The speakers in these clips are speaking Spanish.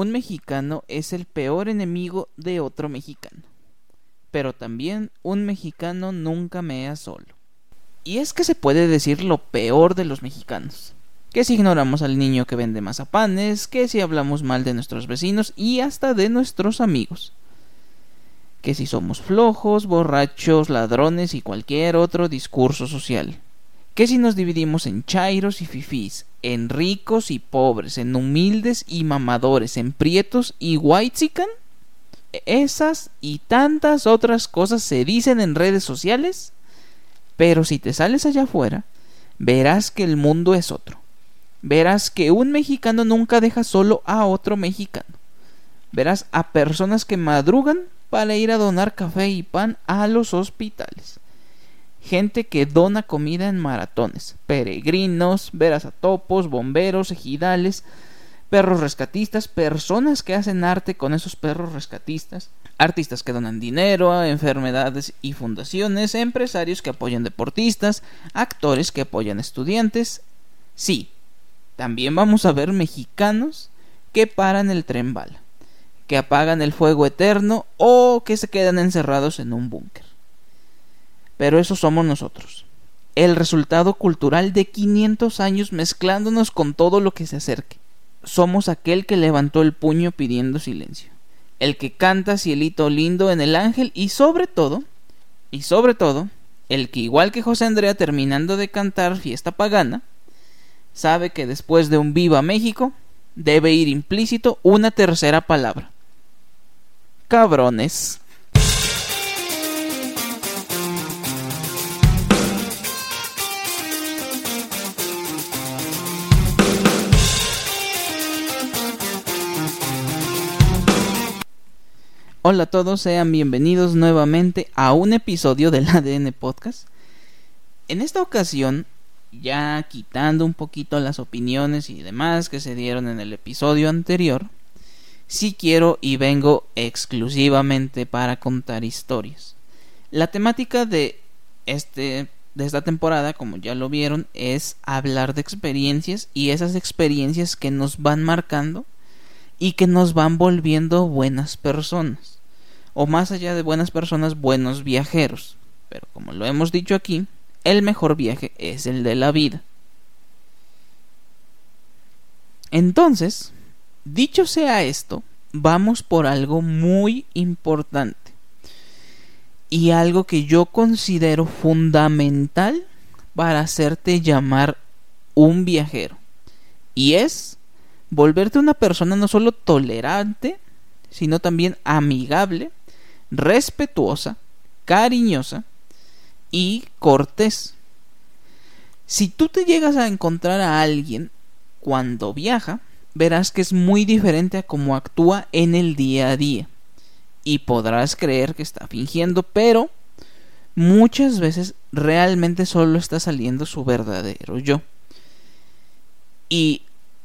un mexicano es el peor enemigo de otro mexicano. Pero también un mexicano nunca mea solo. Y es que se puede decir lo peor de los mexicanos. Que si ignoramos al niño que vende mazapanes, que si hablamos mal de nuestros vecinos y hasta de nuestros amigos. Que si somos flojos, borrachos, ladrones y cualquier otro discurso social. Que si nos dividimos en chairos y fifís, en ricos y pobres, en humildes y mamadores, en prietos y whitezican? Esas y tantas otras cosas se dicen en redes sociales, pero si te sales allá afuera, verás que el mundo es otro. Verás que un mexicano nunca deja solo a otro mexicano. Verás a personas que madrugan para ir a donar café y pan a los hospitales gente que dona comida en maratones, peregrinos, veras a topos, bomberos, ejidales, perros rescatistas, personas que hacen arte con esos perros rescatistas, artistas que donan dinero a enfermedades y fundaciones, empresarios que apoyan deportistas, actores que apoyan estudiantes. Sí, también vamos a ver mexicanos que paran el tren bala, que apagan el fuego eterno o que se quedan encerrados en un búnker pero eso somos nosotros. El resultado cultural de 500 años mezclándonos con todo lo que se acerque. Somos aquel que levantó el puño pidiendo silencio, el que canta cielito lindo en el ángel y sobre todo, y sobre todo, el que igual que José Andrea terminando de cantar fiesta pagana, sabe que después de un viva México debe ir implícito una tercera palabra. Cabrones. Hola a todos, sean bienvenidos nuevamente a un episodio del ADN Podcast. En esta ocasión, ya quitando un poquito las opiniones y demás que se dieron en el episodio anterior, sí quiero y vengo exclusivamente para contar historias. La temática de este de esta temporada, como ya lo vieron, es hablar de experiencias y esas experiencias que nos van marcando y que nos van volviendo buenas personas. O más allá de buenas personas, buenos viajeros. Pero como lo hemos dicho aquí, el mejor viaje es el de la vida. Entonces, dicho sea esto, vamos por algo muy importante. Y algo que yo considero fundamental para hacerte llamar un viajero. Y es volverte una persona no solo tolerante, sino también amigable, respetuosa, cariñosa y cortés. Si tú te llegas a encontrar a alguien cuando viaja, verás que es muy diferente a cómo actúa en el día a día. Y podrás creer que está fingiendo, pero muchas veces realmente solo está saliendo su verdadero yo. Y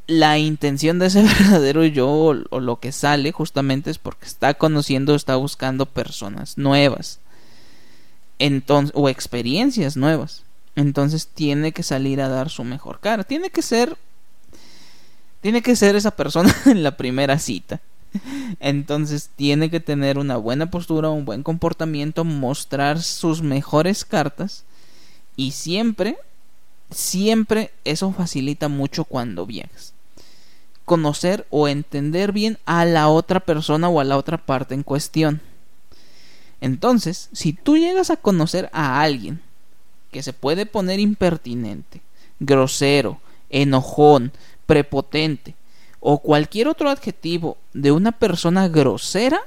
la intención de ese verdadero yo o, lo que sale justamente es porque está conociendo, está buscando personas nuevas. Entonces, o experiencias nuevas. Entonces tiene que salir a dar su mejor cara. Tiene que ser tiene que ser esa persona en la primera cita. Entonces tiene que tener una buena postura, un buen comportamiento, mostrar sus mejores cartas y siempre siempre eso facilita mucho cuando viajas conocer o entender bien a la otra persona o a la otra parte en cuestión. Entonces, si tú llegas a conocer a alguien que se puede poner impertinente, grosero, enojón, prepotente o cualquier otro adjetivo de una persona grosera,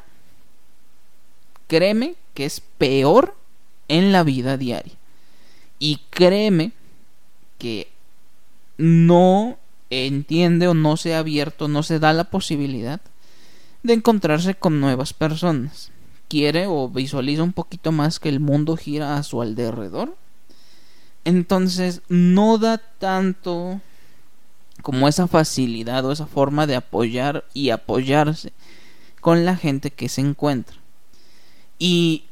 créeme que es peor en la vida diaria. Y créeme que no entiende o no se ha abierto, no se da la posibilidad de encontrarse con nuevas personas. Quiere o visualiza un poquito más que el mundo gira a su alrededor. Entonces no da tanto como esa facilidad o esa forma de apoyar y apoyarse con la gente que se encuentra. Y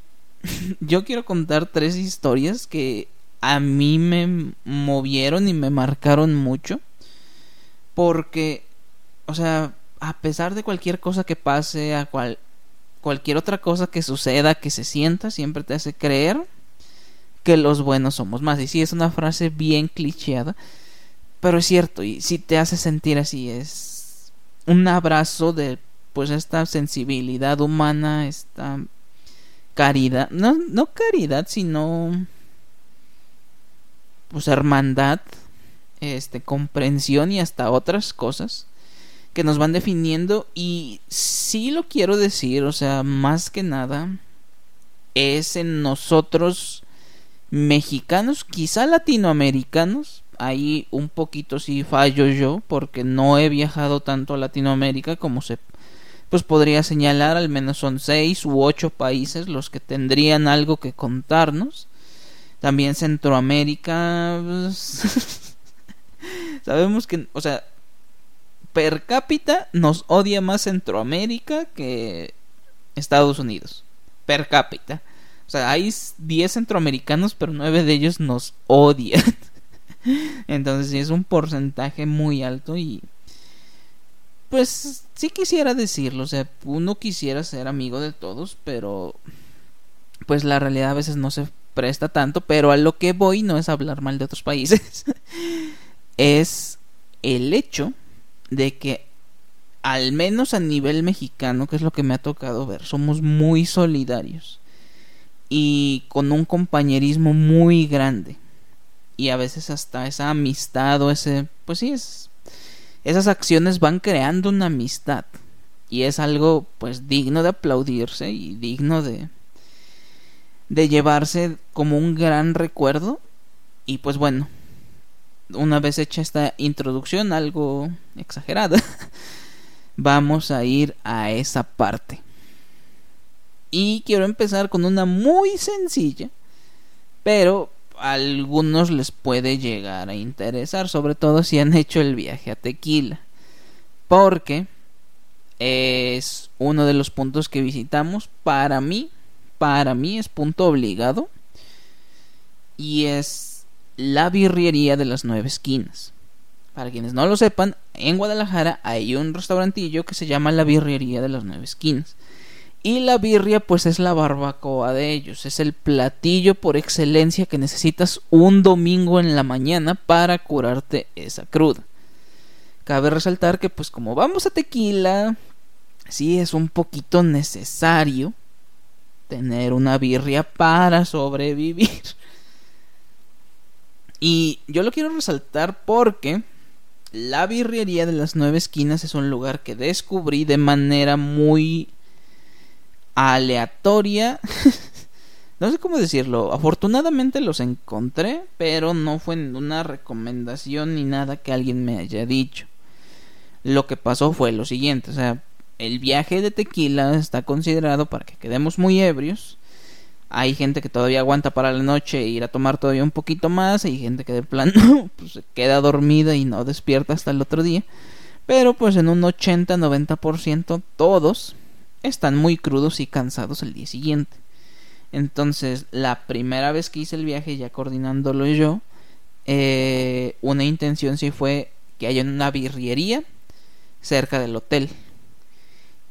yo quiero contar tres historias que a mí me movieron y me marcaron mucho porque, o sea, a pesar de cualquier cosa que pase, a cual, cualquier otra cosa que suceda, que se sienta, siempre te hace creer que los buenos somos más. Y sí, es una frase bien clicheada, pero es cierto, y si te hace sentir así, es un abrazo de pues esta sensibilidad humana, esta caridad, no, no caridad, sino pues hermandad, este comprensión y hasta otras cosas que nos van definiendo. Y sí lo quiero decir, o sea, más que nada es en nosotros mexicanos, quizá latinoamericanos, ahí un poquito sí fallo yo porque no he viajado tanto a Latinoamérica como se pues podría señalar, al menos son seis u ocho países los que tendrían algo que contarnos. También Centroamérica, pues, sabemos que, o sea, per cápita nos odia más Centroamérica que Estados Unidos. Per cápita. O sea, hay 10 centroamericanos, pero 9 de ellos nos odian. Entonces sí es un porcentaje muy alto y... Pues sí quisiera decirlo, o sea, uno quisiera ser amigo de todos, pero... Pues la realidad a veces no se presta tanto, pero a lo que voy no es hablar mal de otros países. es el hecho de que al menos a nivel mexicano, que es lo que me ha tocado ver, somos muy solidarios y con un compañerismo muy grande. Y a veces hasta esa amistad o ese, pues sí, es, esas acciones van creando una amistad. Y es algo pues digno de aplaudirse y digno de, de llevarse como un gran recuerdo. Y pues bueno, una vez hecha esta introducción algo exagerada, vamos a ir a esa parte. Y quiero empezar con una muy sencilla, pero a algunos les puede llegar a interesar, sobre todo si han hecho el viaje a Tequila, porque es uno de los puntos que visitamos. Para mí, para mí es punto obligado y es la birrería de las nueve esquinas. Para quienes no lo sepan, en Guadalajara hay un restaurantillo que se llama la birrería de las nueve esquinas. Y la birria pues es la barbacoa de ellos, es el platillo por excelencia que necesitas un domingo en la mañana para curarte esa cruda. Cabe resaltar que pues como vamos a tequila, sí es un poquito necesario tener una birria para sobrevivir. Y yo lo quiero resaltar porque la birrería de las nueve esquinas es un lugar que descubrí de manera muy aleatoria. no sé cómo decirlo. Afortunadamente los encontré, pero no fue una recomendación ni nada que alguien me haya dicho. Lo que pasó fue lo siguiente, o sea, el viaje de tequila está considerado para que quedemos muy ebrios hay gente que todavía aguanta para la noche e ir a tomar todavía un poquito más. Hay gente que de plano pues, se queda dormida y no despierta hasta el otro día. Pero pues en un 80-90% todos están muy crudos y cansados el día siguiente. Entonces la primera vez que hice el viaje ya coordinándolo yo, eh, una intención sí fue que haya una birriería cerca del hotel.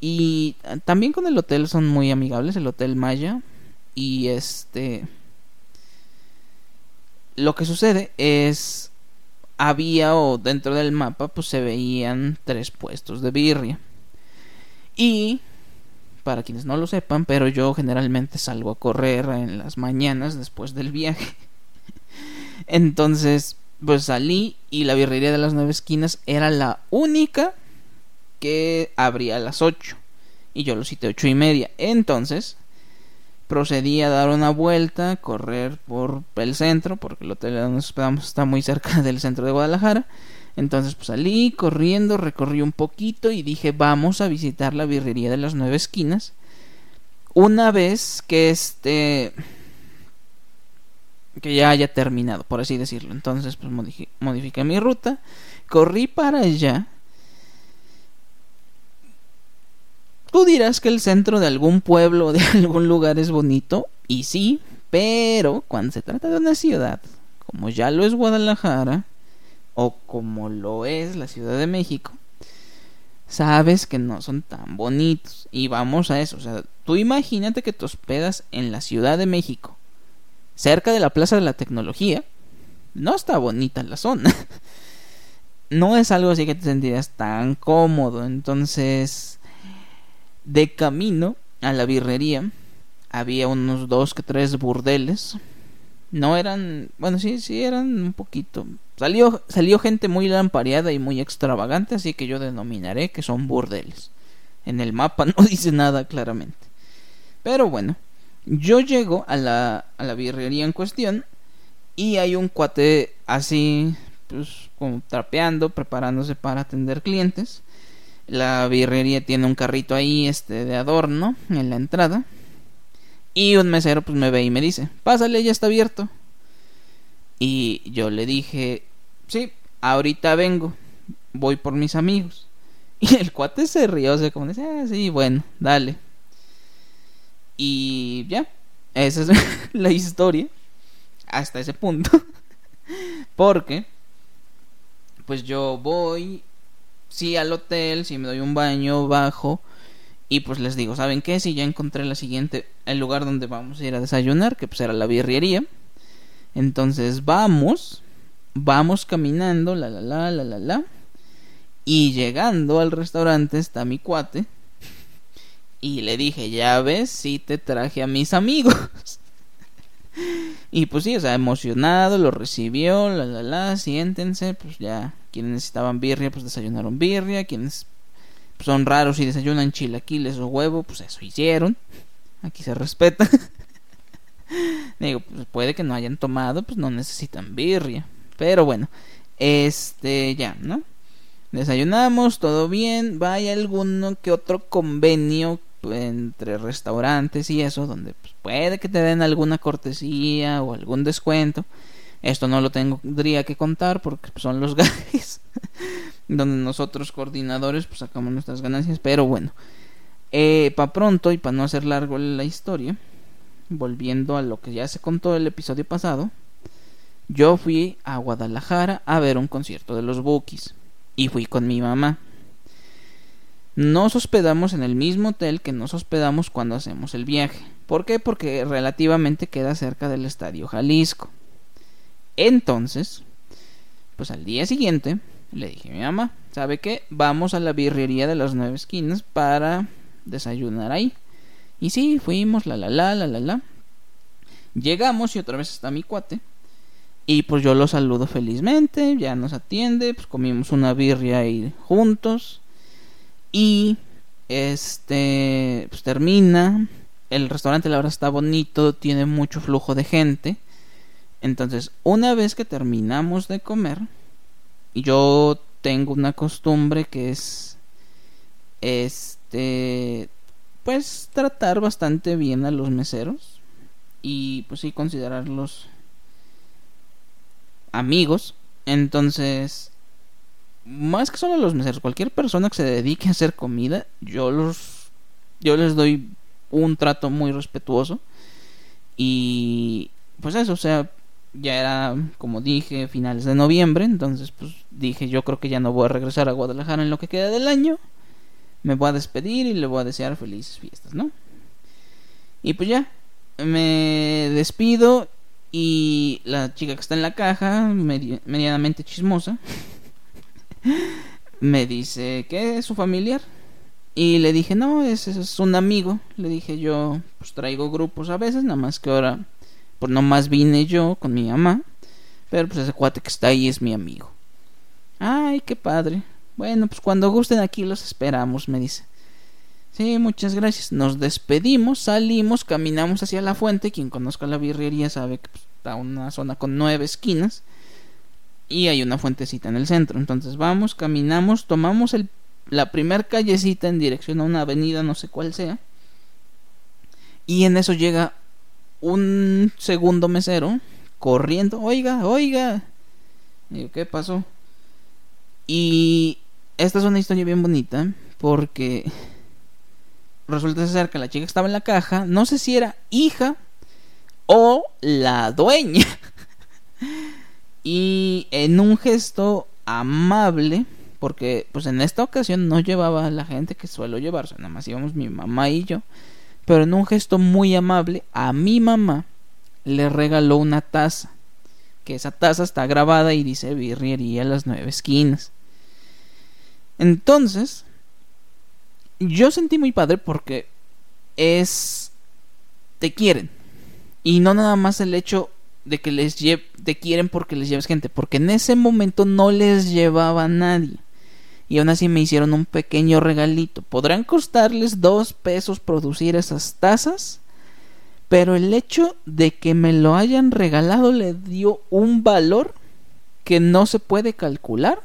Y también con el hotel son muy amigables, el Hotel Maya y este. Lo que sucede es. Había o dentro del mapa, pues se veían tres puestos de birria. Y. Para quienes no lo sepan, pero yo generalmente salgo a correr en las mañanas después del viaje. Entonces, pues salí y la birrería de las nueve esquinas era la única que abría a las ocho. Y yo lo cité ocho y media. Entonces, procedí a dar una vuelta, correr por el centro, porque el hotel donde nos hospedamos está muy cerca del centro de Guadalajara. Entonces pues salí corriendo, recorrí un poquito y dije vamos a visitar la birrería de las nueve esquinas. Una vez que este que ya haya terminado, por así decirlo. Entonces pues modifiqué mi ruta, corrí para allá Tú dirás que el centro de algún pueblo o de algún lugar es bonito, y sí, pero cuando se trata de una ciudad, como ya lo es Guadalajara, o como lo es la Ciudad de México, sabes que no son tan bonitos. Y vamos a eso. O sea, tú imagínate que te hospedas en la Ciudad de México, cerca de la Plaza de la Tecnología. No está bonita la zona. no es algo así que te sentirías tan cómodo. Entonces, de camino a la birrería, había unos dos que tres burdeles. No eran, bueno, sí, sí eran un poquito. Salió, salió gente muy lampareada y muy extravagante, así que yo denominaré que son burdeles. En el mapa no dice nada claramente. Pero bueno, yo llego a la, a la birrería en cuestión y hay un cuate así pues como trapeando, preparándose para atender clientes. La birrería tiene un carrito ahí este de adorno en la entrada. Y un mesero pues me ve y me dice, "Pásale, ya está abierto." Y yo le dije, "Sí, ahorita vengo. Voy por mis amigos." Y el cuate se rió, se como dice, "Ah, sí, bueno, dale." Y ya, esa es la historia hasta ese punto. Porque pues yo voy, sí al hotel, sí me doy un baño, bajo y pues les digo, ¿saben qué? Si ya encontré la siguiente, el lugar donde vamos a ir a desayunar, que pues era la birrería. Entonces vamos, vamos caminando, la la la la la la. Y llegando al restaurante está mi cuate. Y le dije, ya ves, sí te traje a mis amigos. Y pues sí, o sea, emocionado, lo recibió, la la la, siéntense, pues ya, quienes necesitaban birria, pues desayunaron birria, quienes son raros y desayunan chilaquiles o huevo, pues eso hicieron. Aquí se respeta. Digo, pues puede que no hayan tomado, pues no necesitan birria. Pero bueno, este ya, ¿no? Desayunamos, todo bien. Vaya alguno que otro convenio entre restaurantes y eso, donde pues, puede que te den alguna cortesía o algún descuento. Esto no lo tendría que contar porque pues, son los gajes donde nosotros coordinadores pues sacamos nuestras ganancias. Pero bueno, eh, para pronto y para no hacer largo la historia, volviendo a lo que ya se contó el episodio pasado, yo fui a Guadalajara a ver un concierto de los Bookies y fui con mi mamá. Nos hospedamos en el mismo hotel que nos hospedamos cuando hacemos el viaje. ¿Por qué? Porque relativamente queda cerca del Estadio Jalisco. Entonces, pues al día siguiente le dije a mi mamá, ¿sabe qué? Vamos a la birrería de las nueve esquinas para desayunar ahí. Y sí, fuimos, la la la, la la la. Llegamos y otra vez está mi cuate. Y pues yo lo saludo felizmente, ya nos atiende, pues comimos una birria ahí juntos. Y este pues termina. El restaurante la verdad está bonito, tiene mucho flujo de gente. Entonces, una vez que terminamos de comer, yo tengo una costumbre que es este pues tratar bastante bien a los meseros y pues sí considerarlos amigos. Entonces, más que solo los meseros, cualquier persona que se dedique a hacer comida, yo los yo les doy un trato muy respetuoso y pues eso, o sea, ya era como dije finales de noviembre, entonces pues dije, yo creo que ya no voy a regresar a Guadalajara en lo que queda del año. Me voy a despedir y le voy a desear felices fiestas, ¿no? Y pues ya, me despido y la chica que está en la caja, medianamente chismosa, me dice que es su familiar. Y le dije, no, ese es un amigo. Le dije, yo pues traigo grupos a veces, nada más que ahora, pues nomás vine yo con mi mamá. Pero pues ese cuate que está ahí es mi amigo. Ay, qué padre. Bueno, pues cuando gusten aquí los esperamos, me dice. Sí, muchas gracias. Nos despedimos, salimos, caminamos hacia la fuente. Quien conozca la birrería sabe que pues, está una zona con nueve esquinas y hay una fuentecita en el centro. Entonces vamos, caminamos, tomamos el, la primer callecita en dirección a una avenida, no sé cuál sea. Y en eso llega un segundo mesero corriendo, oiga, oiga. Y ¿qué pasó? Y esta es una historia bien bonita porque resulta ser que la chica estaba en la caja, no sé si era hija o la dueña. Y en un gesto amable porque pues en esta ocasión no llevaba a la gente que suelo llevarse, nada más íbamos mi mamá y yo, pero en un gesto muy amable a mi mamá le regaló una taza, que esa taza está grabada y dice birriería las nueve esquinas. Entonces, yo sentí muy padre porque es te quieren y no nada más el hecho de que les te quieren porque les lleves gente, porque en ese momento no les llevaba nadie. Y aún así me hicieron un pequeño regalito. Podrán costarles dos pesos producir esas tazas, pero el hecho de que me lo hayan regalado le dio un valor que no se puede calcular.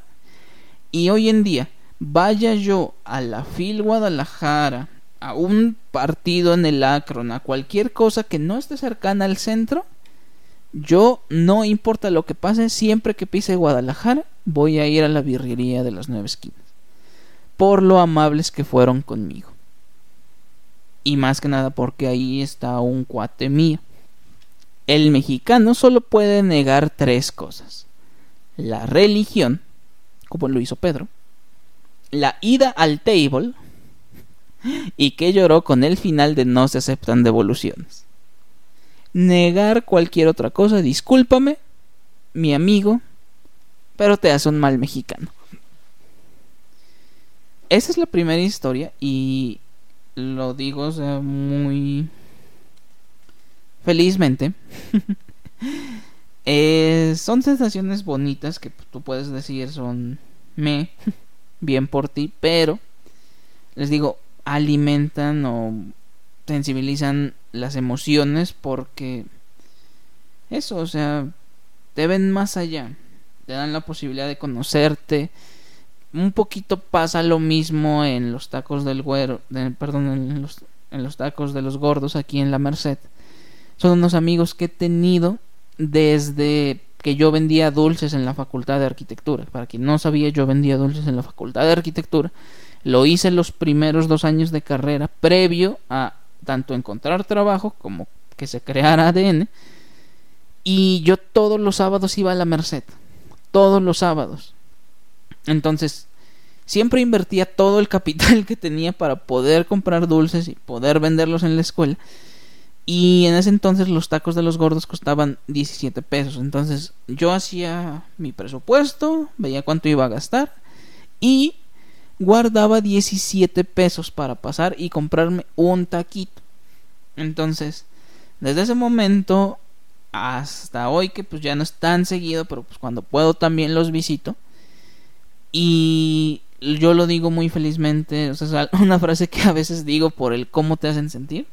Y hoy en día, vaya yo a la FIL Guadalajara, a un partido en el Akron, a cualquier cosa que no esté cercana al centro, yo no importa lo que pase, siempre que pise Guadalajara, voy a ir a la birrería de las nueve esquinas. Por lo amables que fueron conmigo. Y más que nada porque ahí está un cuate mío. El mexicano solo puede negar tres cosas. La religión, como lo hizo Pedro. La ida al table. Y que lloró con el final de no se aceptan devoluciones negar cualquier otra cosa. Discúlpame, mi amigo, pero te hace un mal mexicano. Esa es la primera historia y lo digo muy felizmente. Eh, son sensaciones bonitas que tú puedes decir son me, bien por ti, pero les digo, alimentan o sensibilizan las emociones porque eso, o sea, te ven más allá, te dan la posibilidad de conocerte. Un poquito pasa lo mismo en los tacos del güero, perdón, en los, en los tacos de los gordos aquí en la Merced. Son unos amigos que he tenido desde que yo vendía dulces en la facultad de arquitectura. Para quien no sabía, yo vendía dulces en la facultad de arquitectura. Lo hice los primeros dos años de carrera, previo a tanto encontrar trabajo como que se creara ADN. Y yo todos los sábados iba a la Merced. Todos los sábados. Entonces, siempre invertía todo el capital que tenía para poder comprar dulces y poder venderlos en la escuela. Y en ese entonces los tacos de los gordos costaban 17 pesos. Entonces yo hacía mi presupuesto, veía cuánto iba a gastar y guardaba 17 pesos para pasar y comprarme un taquito. Entonces, desde ese momento hasta hoy que pues ya no es tan seguido, pero pues cuando puedo también los visito. Y yo lo digo muy felizmente, o sea, es una frase que a veces digo por el cómo te hacen sentir.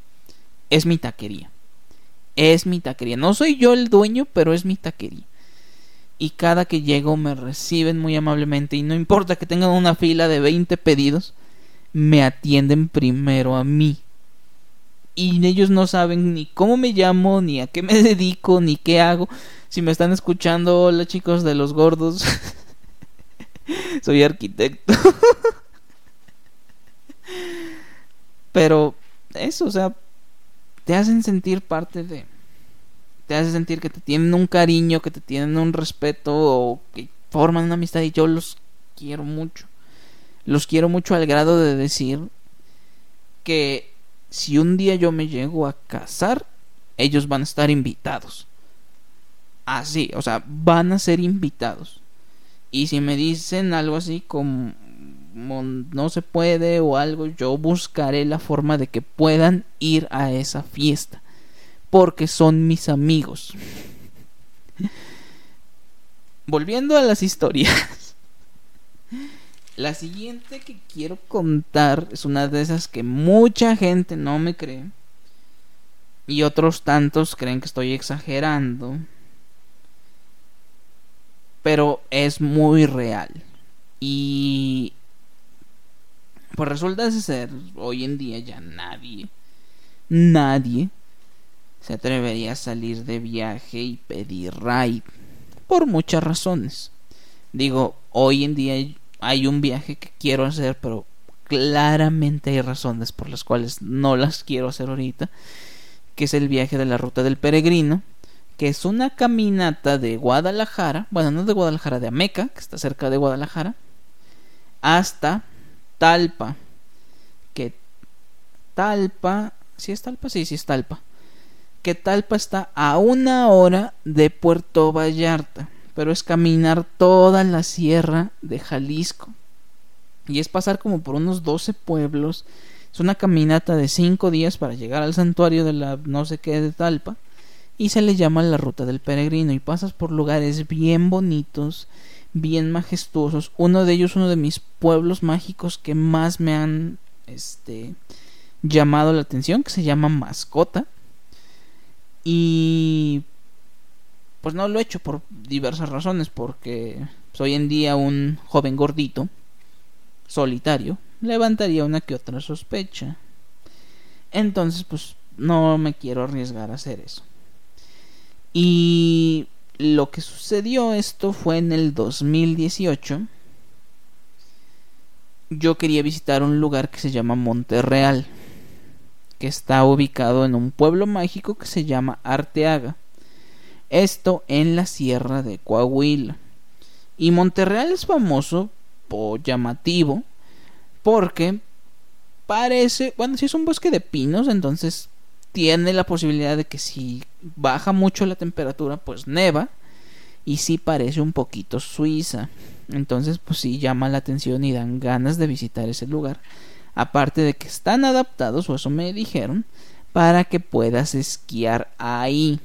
Es mi taquería. Es mi taquería. No soy yo el dueño, pero es mi taquería y cada que llego me reciben muy amablemente y no importa que tengan una fila de 20 pedidos, me atienden primero a mí. Y ellos no saben ni cómo me llamo, ni a qué me dedico, ni qué hago. Si me están escuchando, hola chicos de los gordos. Soy arquitecto. Pero eso, o sea, te hacen sentir parte de te hace sentir que te tienen un cariño, que te tienen un respeto o que forman una amistad y yo los quiero mucho. Los quiero mucho al grado de decir que si un día yo me llego a casar, ellos van a estar invitados. Así, o sea, van a ser invitados. Y si me dicen algo así como no se puede o algo, yo buscaré la forma de que puedan ir a esa fiesta porque son mis amigos. Volviendo a las historias. La siguiente que quiero contar es una de esas que mucha gente no me cree. Y otros tantos creen que estoy exagerando. Pero es muy real. Y... Pues resulta ser, hoy en día ya nadie, nadie se atrevería a salir de viaje y pedir ride por muchas razones. Digo, hoy en día hay un viaje que quiero hacer, pero claramente hay razones por las cuales no las quiero hacer ahorita, que es el viaje de la ruta del peregrino, que es una caminata de Guadalajara, bueno, no de Guadalajara, de Ameca, que está cerca de Guadalajara, hasta Talpa. Que Talpa, si es Talpa, sí, sí es Talpa. Que Talpa está a una hora de Puerto Vallarta, pero es caminar toda la sierra de Jalisco. Y es pasar como por unos 12 pueblos. Es una caminata de 5 días para llegar al santuario de la no sé qué de Talpa. Y se le llama la ruta del peregrino. Y pasas por lugares bien bonitos, bien majestuosos. Uno de ellos, uno de mis pueblos mágicos que más me han este, llamado la atención, que se llama Mascota. Y pues no lo he hecho por diversas razones, porque soy en día un joven gordito, solitario, levantaría una que otra sospecha. Entonces, pues no me quiero arriesgar a hacer eso. Y lo que sucedió esto fue en el 2018. Yo quería visitar un lugar que se llama Monterreal, que está ubicado en un pueblo mágico que se llama Arteaga. Esto en la sierra de Coahuila. Y Monterreal es famoso o llamativo porque parece, bueno, si es un bosque de pinos, entonces tiene la posibilidad de que si baja mucho la temperatura, pues neva y sí parece un poquito Suiza. Entonces, pues sí llama la atención y dan ganas de visitar ese lugar. Aparte de que están adaptados, o eso me dijeron, para que puedas esquiar ahí.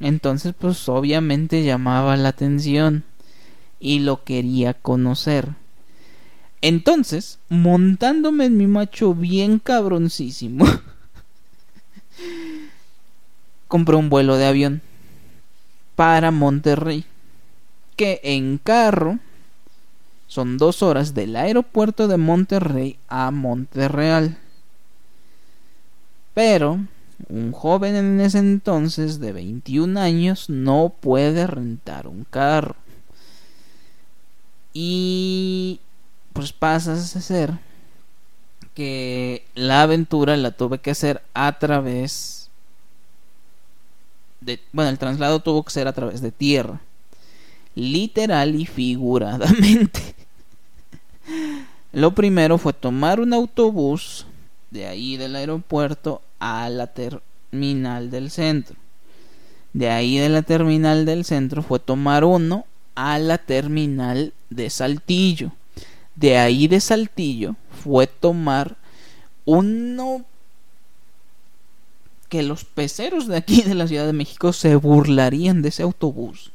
Entonces, pues obviamente llamaba la atención y lo quería conocer. Entonces, montándome en mi macho bien cabroncísimo, compré un vuelo de avión para Monterrey, que en carro son dos horas del aeropuerto de Monterrey a Monterreal. Pero un joven en ese entonces de 21 años no puede rentar un carro. Y pues pasas a ser que la aventura la tuve que hacer a través de bueno el traslado tuvo que ser a través de tierra literal y figuradamente lo primero fue tomar un autobús de ahí del aeropuerto a la terminal del centro de ahí de la terminal del centro fue tomar uno a la terminal de Saltillo de ahí de Saltillo fue tomar uno que los peceros de aquí de la Ciudad de México se burlarían de ese autobús.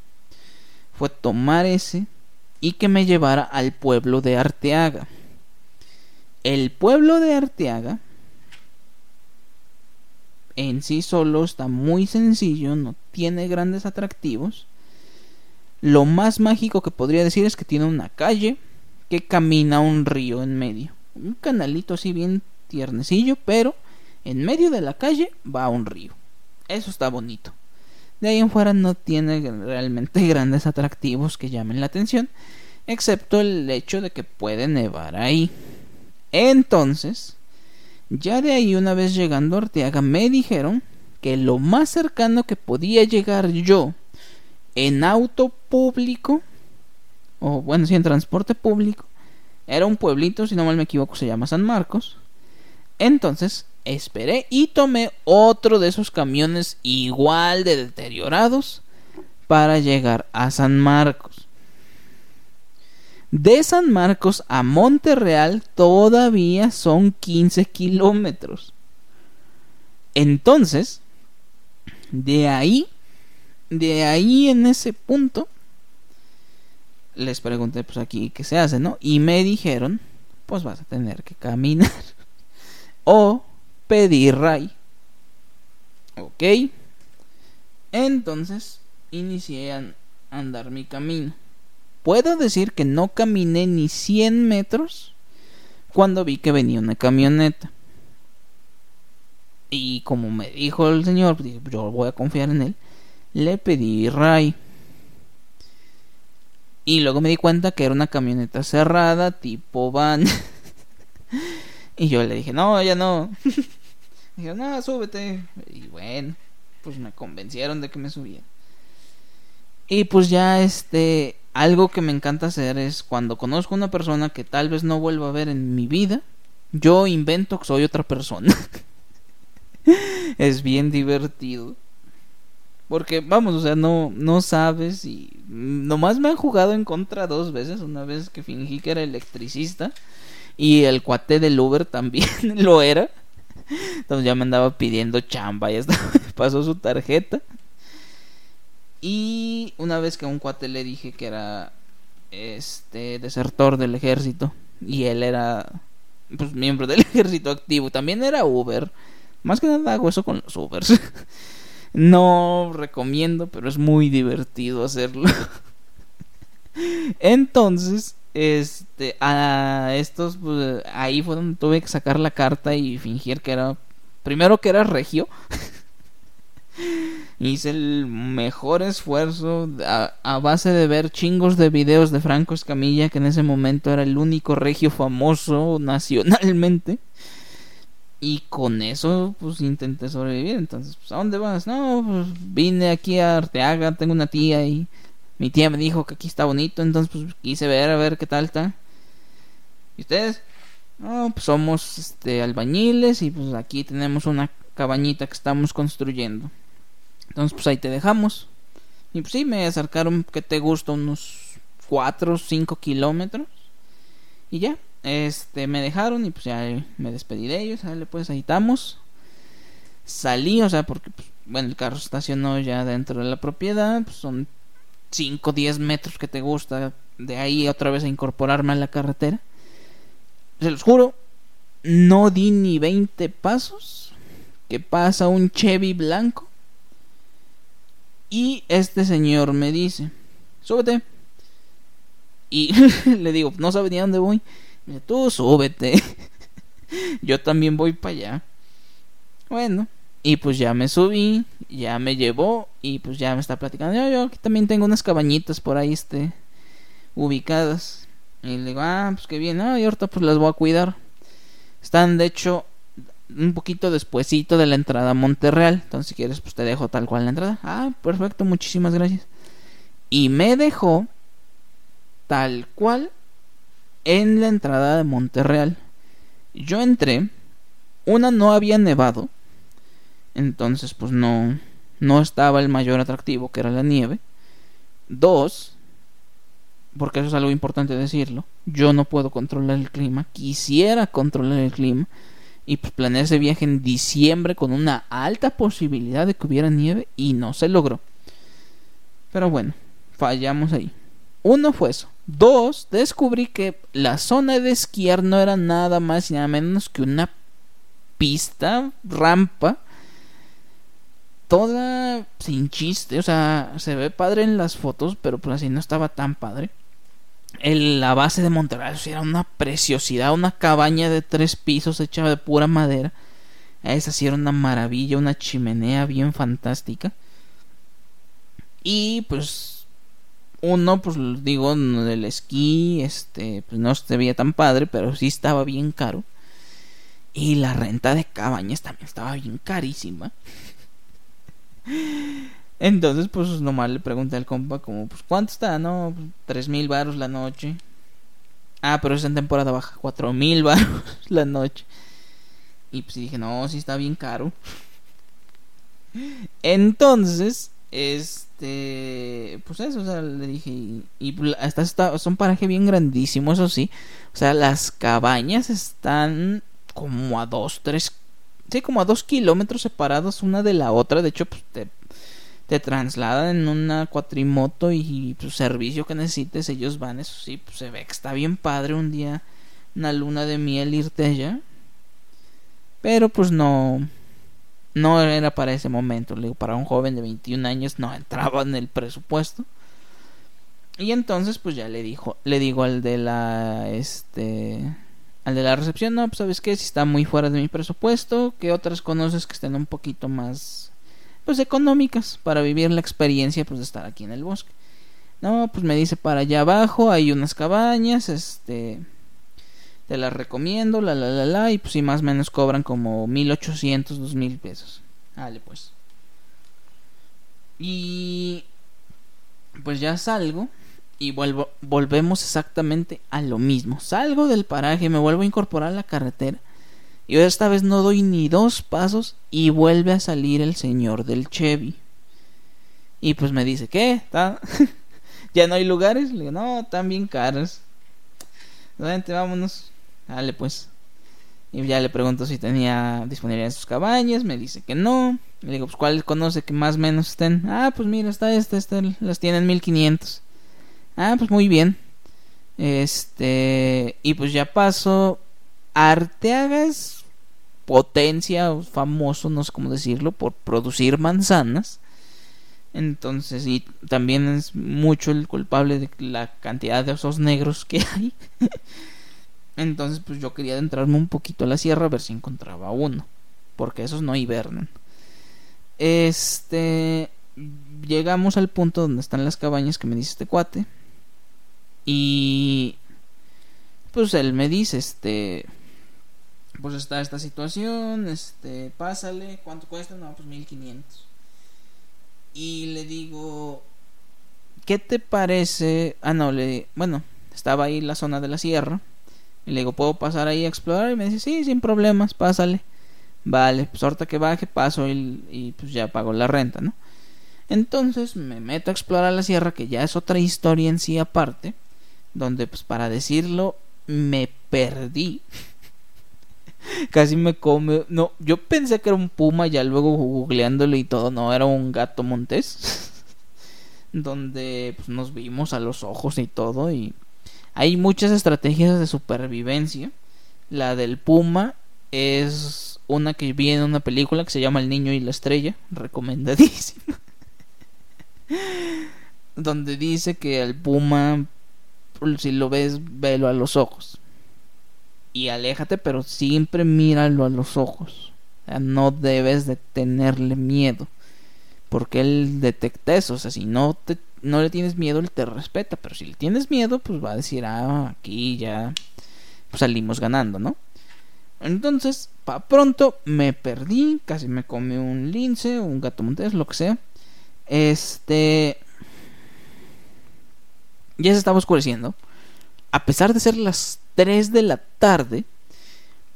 Fue tomar ese y que me llevara al pueblo de Arteaga. El pueblo de Arteaga en sí solo está muy sencillo, no tiene grandes atractivos. Lo más mágico que podría decir es que tiene una calle, que camina un río en medio. Un canalito así bien tiernecillo, pero en medio de la calle va un río. Eso está bonito. De ahí en fuera no tiene realmente grandes atractivos que llamen la atención, excepto el hecho de que puede nevar ahí. Entonces, ya de ahí una vez llegando a Arteaga me dijeron que lo más cercano que podía llegar yo en auto público o bueno, sí, en transporte público. Era un pueblito, si no mal me equivoco, se llama San Marcos. Entonces esperé y tomé otro de esos camiones igual de deteriorados para llegar a San Marcos. De San Marcos a Monterreal todavía son 15 kilómetros. Entonces, de ahí, de ahí en ese punto, les pregunté pues aquí qué se hace, ¿no? Y me dijeron, pues vas a tener que caminar o pedir ray. Ok. Entonces inicié a andar mi camino. Puedo decir que no caminé ni 100 metros cuando vi que venía una camioneta. Y como me dijo el señor, pues, yo voy a confiar en él, le pedí ray. Y luego me di cuenta que era una camioneta cerrada, tipo van. y yo le dije, no, ya no. dije, no, súbete. Y bueno, pues me convencieron de que me subiera. Y pues ya este, algo que me encanta hacer es cuando conozco una persona que tal vez no vuelva a ver en mi vida, yo invento que soy otra persona. es bien divertido. Porque, vamos, o sea, no, no sabes y nomás me han jugado en contra dos veces. Una vez que fingí que era electricista y el cuate del Uber también lo era. Entonces ya me andaba pidiendo chamba, ya pasó su tarjeta. Y una vez que a un cuate le dije que era este desertor del ejército y él era pues miembro del ejército activo, también era Uber. Más que nada hago eso con los Ubers. No recomiendo, pero es muy divertido hacerlo. Entonces, este, a estos, pues, ahí fue donde tuve que sacar la carta y fingir que era, primero que era regio. Hice el mejor esfuerzo a, base de ver chingos de videos de Franco Escamilla, que en ese momento era el único regio famoso nacionalmente. Y con eso, pues intenté sobrevivir. Entonces, pues, ¿a dónde vas? No, pues vine aquí a Arteaga, tengo una tía y mi tía me dijo que aquí está bonito. Entonces, pues quise ver a ver qué tal está. ¿Y ustedes? No, pues somos este, albañiles y pues aquí tenemos una cabañita que estamos construyendo. Entonces, pues ahí te dejamos. Y pues sí, me acercaron, que te gusta, unos 4 o 5 kilómetros. Y ya, este, me dejaron y pues ya me despedí de ellos. Dale, pues ahí estamos. Salí, o sea, porque, pues, bueno, el carro estacionó ya dentro de la propiedad. Pues son 5 10 metros que te gusta. De ahí otra vez a incorporarme a la carretera. Se los juro, no di ni 20 pasos. Que pasa un Chevy blanco. Y este señor me dice, súbete. Y le digo, no sabe ni a dónde voy. Tú súbete. Yo también voy para allá. Bueno, y pues ya me subí, ya me llevó y pues ya me está platicando. Yo, aquí también tengo unas cabañitas por ahí este ubicadas. Y le digo, ah, pues qué bien, ah, y ahorita pues las voy a cuidar. Están de hecho un poquito despuesito de la entrada a Monterreal. Entonces si quieres pues te dejo tal cual la entrada. Ah, perfecto, muchísimas gracias. Y me dejó tal cual en la entrada de Monterreal. Yo entré, una no había nevado, entonces pues no no estaba el mayor atractivo que era la nieve. Dos, porque eso es algo importante decirlo, yo no puedo controlar el clima, quisiera controlar el clima y pues planeé ese viaje en diciembre con una alta posibilidad de que hubiera nieve y no se logró. Pero bueno, fallamos ahí. Uno fue eso. Dos, descubrí que la zona de esquiar no era nada más y nada menos que una pista, rampa, toda sin chiste. O sea, se ve padre en las fotos, pero pues así no estaba tan padre. El, la base de Monterrey era una preciosidad, una cabaña de tres pisos hecha de pura madera. Esa sí era una maravilla, una chimenea bien fantástica. Y pues uno, pues digo, del esquí, este, pues no se veía tan padre, pero sí estaba bien caro. Y la renta de cabañas también estaba bien carísima. Entonces, pues nomás le pregunté al compa como, pues ¿cuánto está? No, pues, tres mil baros la noche. Ah, pero es en temporada baja, cuatro mil baros la noche. Y pues dije, no, sí está bien caro. Entonces, este pues eso, o sea, le dije, y, hasta está, son paraje bien grandísimo, eso sí. O sea, las cabañas están como a dos, tres, sí, como a dos kilómetros separados una de la otra. De hecho, pues te, te trasladan en una cuatrimoto y pues servicio que necesites, ellos van, eso sí, pues se ve que está bien padre un día, una luna de miel irte allá. Pero pues no, no era para ese momento, le digo, para un joven de 21 años no entraba en el presupuesto. Y entonces pues ya le dijo, le digo al de la este al de la recepción, no, pues sabes qué, si está muy fuera de mi presupuesto, ¿qué otras conoces que estén un poquito más pues económicas para vivir la experiencia pues de estar aquí en el bosque? No, pues me dice para allá abajo hay unas cabañas, este te las recomiendo, la la la la, y pues si más o menos cobran como 1800, 2000 pesos. Dale pues. Y pues ya salgo y vuelvo, volvemos exactamente a lo mismo. Salgo del paraje, me vuelvo a incorporar a la carretera. Y esta vez no doy ni dos pasos y vuelve a salir el señor del Chevy. Y pues me dice, ¿qué? ¿Ya no hay lugares? Le digo, no, están bien caros. Vente, vámonos. Dale pues. Y ya le pregunto si tenía disponibilidad en sus cabañas. Me dice que no. Le digo, pues ¿cuál conoce que más o menos estén? Ah, pues mira, está esta, esta, las tienen 1500. Ah, pues muy bien. Este, y pues ya paso. Arteaga es potencia, famoso, no sé cómo decirlo, por producir manzanas. Entonces, y también es mucho el culpable de la cantidad de osos negros que hay. Entonces, pues yo quería adentrarme un poquito a la sierra a ver si encontraba uno. Porque esos no hibernan. Este. Llegamos al punto donde están las cabañas que me dice este cuate. Y. Pues él me dice, este. Pues está esta situación, este. Pásale, ¿cuánto cuesta? No, pues 1500. Y le digo. ¿Qué te parece? Ah, no, le. Bueno, estaba ahí la zona de la sierra. Y le digo, ¿puedo pasar ahí a explorar? Y me dice, sí, sin problemas, pásale. Vale, pues ahorita que baje paso y, y pues ya pago la renta, ¿no? Entonces me meto a explorar la sierra, que ya es otra historia en sí aparte, donde pues para decirlo me perdí. Casi me come. No, yo pensé que era un puma, ya luego googleándolo y todo, no, era un gato montés. donde pues, nos vimos a los ojos y todo y hay muchas estrategias de supervivencia. La del puma es una que vi en una película que se llama El niño y la estrella, recomendadísima. Donde dice que al puma, si lo ves, velo a los ojos. Y aléjate, pero siempre míralo a los ojos. no debes de tenerle miedo. Porque él detecta eso. O sea, si no te no le tienes miedo, él te respeta. Pero si le tienes miedo, pues va a decir, ah, aquí ya pues salimos ganando, ¿no? Entonces, pa pronto me perdí, casi me come un lince, un gato montés, lo que sea. Este. Ya se estaba oscureciendo. A pesar de ser las 3 de la tarde,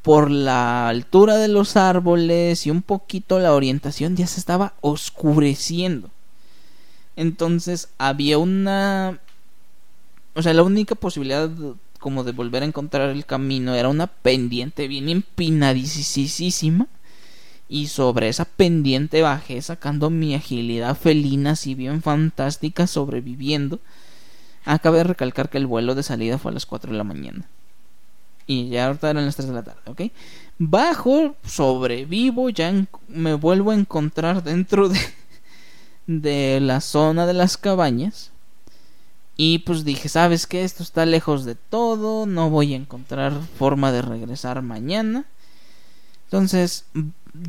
por la altura de los árboles y un poquito la orientación, ya se estaba oscureciendo. Entonces había una... O sea, la única posibilidad como de volver a encontrar el camino era una pendiente bien empinadísima. Y sobre esa pendiente bajé sacando mi agilidad felina así bien fantástica sobreviviendo. Acabé de recalcar que el vuelo de salida fue a las 4 de la mañana. Y ya ahorita eran las 3 de la tarde, ¿ok? Bajo, sobrevivo, ya me vuelvo a encontrar dentro de de la zona de las cabañas. Y pues dije, ¿sabes qué? Esto está lejos de todo, no voy a encontrar forma de regresar mañana. Entonces,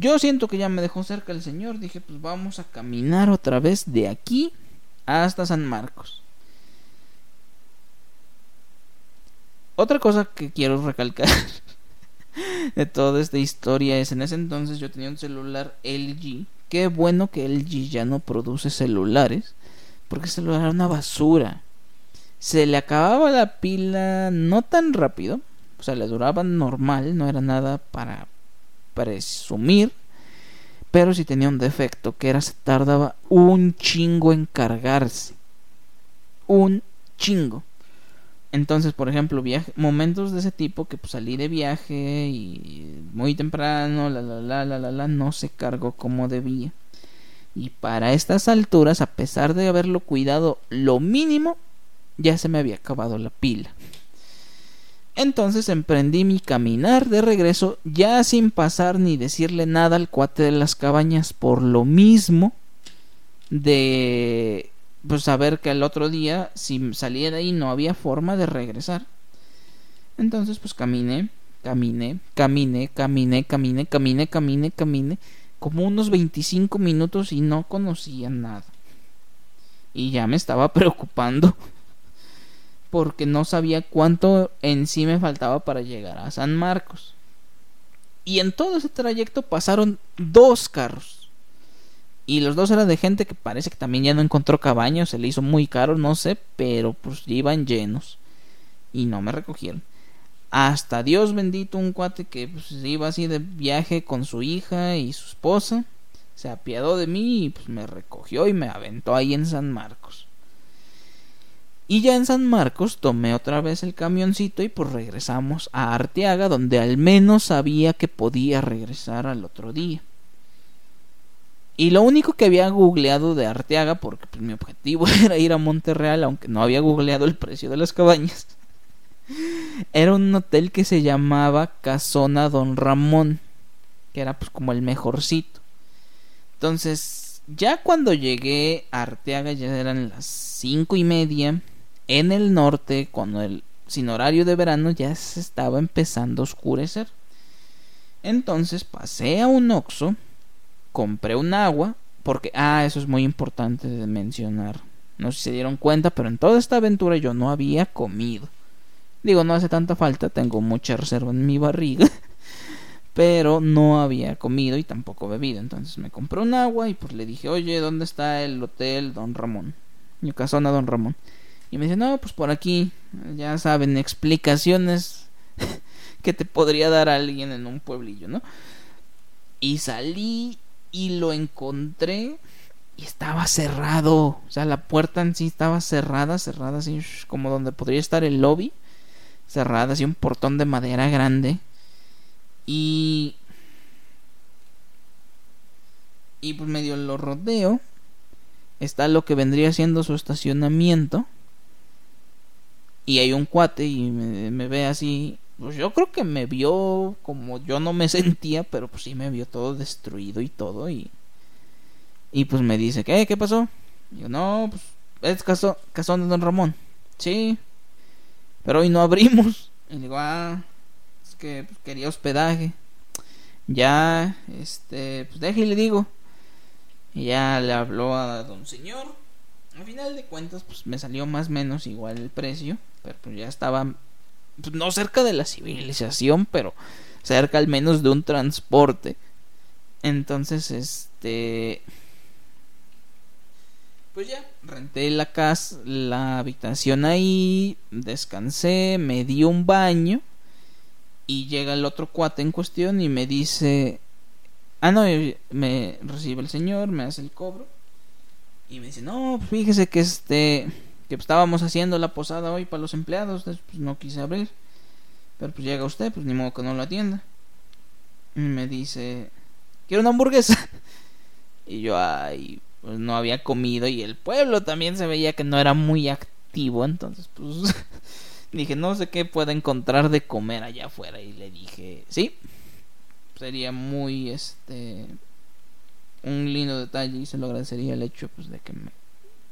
yo siento que ya me dejó cerca el Señor. Dije, pues vamos a caminar otra vez de aquí hasta San Marcos. Otra cosa que quiero recalcar de toda esta historia es, en ese entonces yo tenía un celular LG Qué bueno que LG ya no produce celulares, porque el celular era una basura. Se le acababa la pila no tan rápido, o sea, le duraba normal, no era nada para presumir, pero si tenía un defecto, que era se tardaba un chingo en cargarse. Un chingo. Entonces, por ejemplo, viaje, momentos de ese tipo que pues, salí de viaje y muy temprano, la la la la la la, no se cargó como debía. Y para estas alturas, a pesar de haberlo cuidado lo mínimo, ya se me había acabado la pila. Entonces emprendí mi caminar de regreso, ya sin pasar ni decirle nada al cuate de las cabañas, por lo mismo de pues saber que el otro día si salía de ahí no había forma de regresar. Entonces pues caminé, caminé, caminé, caminé, caminé, caminé, caminé, caminé, como unos 25 minutos y no conocía nada. Y ya me estaba preocupando porque no sabía cuánto en sí me faltaba para llegar a San Marcos. Y en todo ese trayecto pasaron dos carros Y los dos eran de gente que parece que también ya no encontró cabaña, se le hizo muy caro, no sé, pero pues iban llenos. Y no me recogieron. Hasta Dios bendito, un cuate que pues, iba así de viaje con su hija y su esposa. Se apiadó de mí y pues me recogió y me aventó ahí en San Marcos. Y ya en San Marcos tomé otra vez el camioncito y pues regresamos a Arteaga, donde al menos sabía que podía regresar al otro día. Y lo único que había googleado de Arteaga, porque pues, mi objetivo era ir a Monterreal, aunque no había googleado el precio de las cabañas, era un hotel que se llamaba Casona Don Ramón, que era pues como el mejorcito. Entonces, ya cuando llegué a Arteaga ya eran las cinco y media en el norte, cuando el sin horario de verano ya se estaba empezando a oscurecer. Entonces pasé a un Oxxo, compré un agua, porque, ah, eso es muy importante de mencionar. No sé si se dieron cuenta, pero en toda esta aventura yo no había comido. Digo, no hace tanta falta, tengo mucha reserva en mi barriga. Pero no había comido y tampoco bebido. Entonces me compré un agua y pues le dije, oye, ¿dónde está el hotel Don Ramón? Mi casona Don Ramón. Y me dice, no, pues por aquí. Ya saben, explicaciones que te podría dar alguien en un pueblillo, ¿no? Y salí y lo encontré y estaba cerrado. O sea, la puerta en sí estaba cerrada, cerrada así como donde podría estar el lobby. Cerrada, así un portón de madera grande. Y... Y pues medio lo rodeo. Está lo que vendría siendo su estacionamiento y hay un cuate y me, ve así. Pues yo creo que me vio como yo no me sentía, pero pues sí me vio todo destruido y todo. Y, y pues me dice, ¿qué? ¿Qué pasó? Y yo, no, pues es caso, casón de Don Ramón. Sí, pero hoy no abrimos. Y digo, ah, es que pues, quería hospedaje. Ya, este, pues deje y le digo. Y ya le habló a don señor. Al final de cuentas, pues me salió más o menos igual el precio pero pues ya estaba no cerca de la civilización, pero cerca al menos de un transporte. Entonces, este pues ya renté la casa, la habitación ahí, descansé, me di un baño y llega el otro cuate en cuestión y me dice, ah no, me recibe el señor, me hace el cobro y me dice, no, fíjese que este que estábamos haciendo la posada hoy para los empleados, pues no quise abrir. Pero pues llega usted, pues ni modo que no lo atienda. Y me dice, quiero una hamburguesa. y yo, ay, pues no había comido y el pueblo también se veía que no era muy activo, entonces pues dije, no sé qué pueda encontrar de comer allá afuera y le dije, sí, sería muy, este, un lindo detalle y se lo agradecería el hecho pues de que me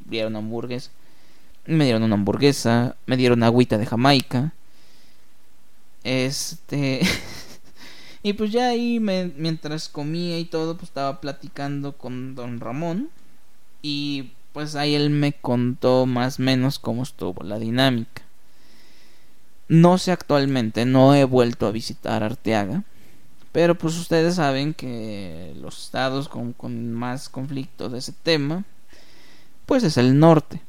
diera una hamburguesa. Me dieron una hamburguesa, me dieron agüita de Jamaica. Este. y pues ya ahí, mientras comía y todo, pues estaba platicando con don Ramón. Y pues ahí él me contó más o menos cómo estuvo la dinámica. No sé actualmente, no he vuelto a visitar Arteaga. Pero pues ustedes saben que los estados con, con más conflicto de ese tema, pues es el norte.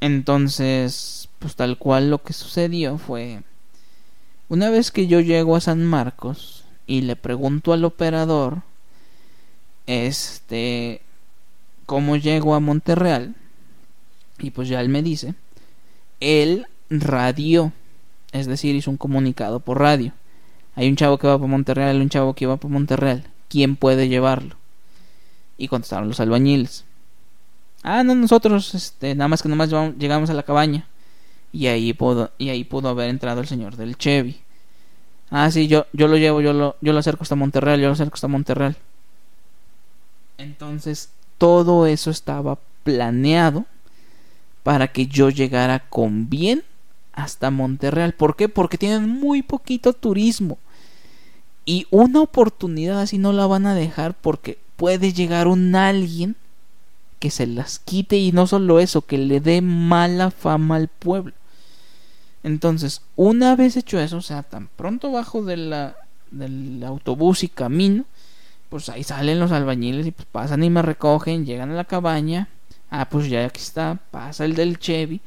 Entonces, pues tal cual lo que sucedió fue, una vez que yo llego a San Marcos y le pregunto al operador, este, cómo llego a Monterreal, y pues ya él me dice, él radió, es decir, hizo un comunicado por radio. Hay un chavo que va para Monterreal, un chavo que va para Monterreal. ¿Quién puede llevarlo? Y contestaron los albañiles. Ah, no, nosotros, este, nada más que nomás llegamos a la cabaña. Y ahí pudo, y ahí pudo haber entrado el señor del Chevy. Ah, sí, yo, yo lo llevo, yo lo, yo lo acerco hasta Monterreal, yo lo acerco hasta Monterreal. Entonces, todo eso estaba planeado para que yo llegara con bien hasta Monterreal. ¿Por qué? Porque tienen muy poquito turismo. Y una oportunidad así no la van a dejar porque puede llegar un alguien que se las quite y no solo eso, que le dé mala fama al pueblo. Entonces, una vez hecho eso, o sea, tan pronto bajo del autobús y camino, pues ahí salen los albañiles y pues pasan y me recogen, llegan a la cabaña. Ah, pues ya aquí está, pasa el del Chevy.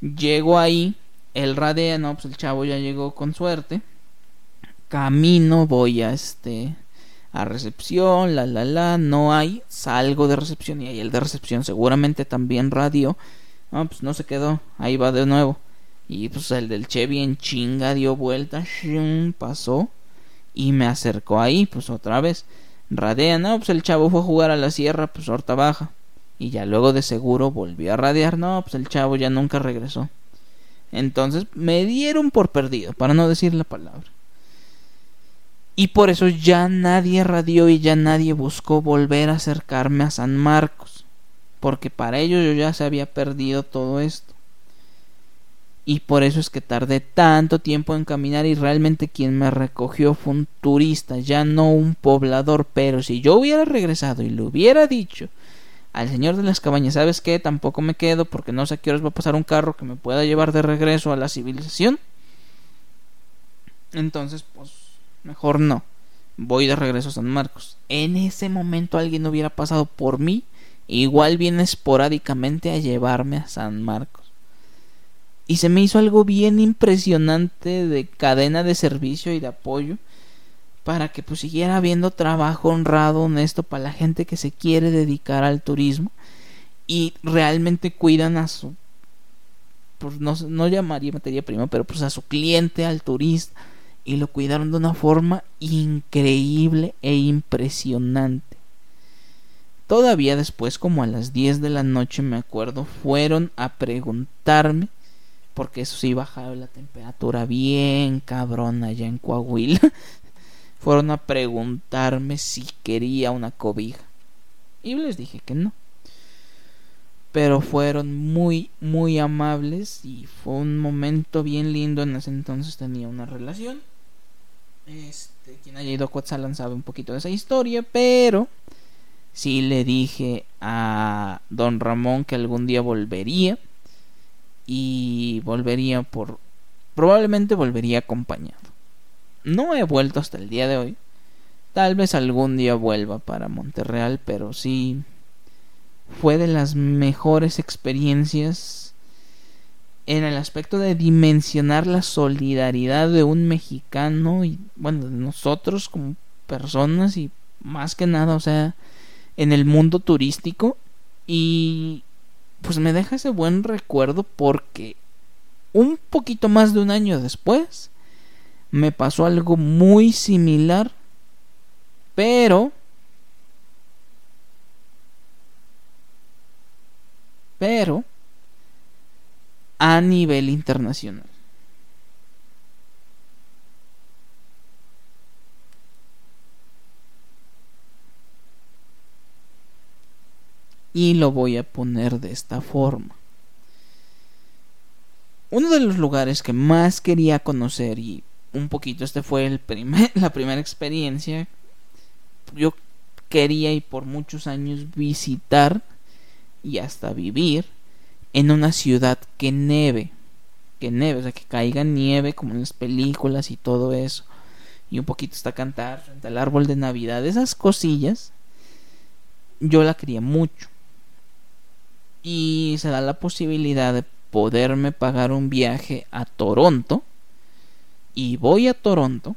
Llego ahí, el radea, no, pues el chavo ya llegó con suerte. Camino, voy a este a recepción, la la la, no hay, salgo de recepción y ahí el de recepción seguramente también radio. No, pues no se quedó, ahí va de nuevo. Y pues el del Chevy en chinga dio vuelta, pasó y me acercó ahí, pues otra vez. Radea, no, pues el chavo fue a jugar a la sierra, pues horta baja. Y ya luego de seguro volvió a radiar, no, pues el chavo ya nunca regresó. Entonces me dieron por perdido, para no decir la palabra. Y por eso ya nadie radió y ya nadie buscó volver a acercarme a San Marcos. Porque para ello yo ya se había perdido todo esto. Y por eso es que tardé tanto tiempo en caminar y realmente quien me recogió fue un turista, ya no un poblador. Pero si yo hubiera regresado y le hubiera dicho al señor de las cabañas, ¿sabes qué? Tampoco me quedo porque no sé a qué horas va a pasar un carro que me pueda llevar de regreso a la civilización. Entonces, pues, mejor no. Voy de regreso a San Marcos. En ese momento alguien hubiera pasado por mí, igual viene esporádicamente a llevarme a San Marcos y se me hizo algo bien impresionante de cadena de servicio y de apoyo para que pues siguiera habiendo trabajo honrado, honesto para la gente que se quiere dedicar al turismo y realmente cuidan a su pues no, no llamaría materia prima, pero pues a su cliente, al turista y lo cuidaron de una forma increíble e impresionante. Todavía después, como a las 10 de la noche, me acuerdo, fueron a preguntarme porque eso sí bajaba la temperatura bien cabrón allá en Coahuila. Fueron a preguntarme si quería una cobija. Y les dije que no. Pero fueron muy, muy amables y fue un momento bien lindo. En ese entonces tenía una relación. Este, quien haya ido a Coatzalan sabe un poquito de esa historia, pero sí le dije a don Ramón que algún día volvería y volvería por probablemente volvería acompañado. No he vuelto hasta el día de hoy. Tal vez algún día vuelva para Monterreal, pero sí fue de las mejores experiencias en el aspecto de dimensionar la solidaridad de un mexicano y bueno, de nosotros como personas y más que nada, o sea, en el mundo turístico. Y pues me deja ese buen recuerdo porque un poquito más de un año después me pasó algo muy similar, pero pero a nivel internacional. y lo voy a poner de esta forma. Uno de los lugares que más quería conocer y un poquito este fue el la primera experiencia yo quería y por muchos años visitar y hasta vivir en una ciudad que neve, que neve, o sea, que caiga nieve como en las películas y todo eso. Y un poquito está cantar frente al árbol de Navidad, esas cosillas, yo la quería mucho y se da la posibilidad de poderme pagar un viaje a Toronto y voy a Toronto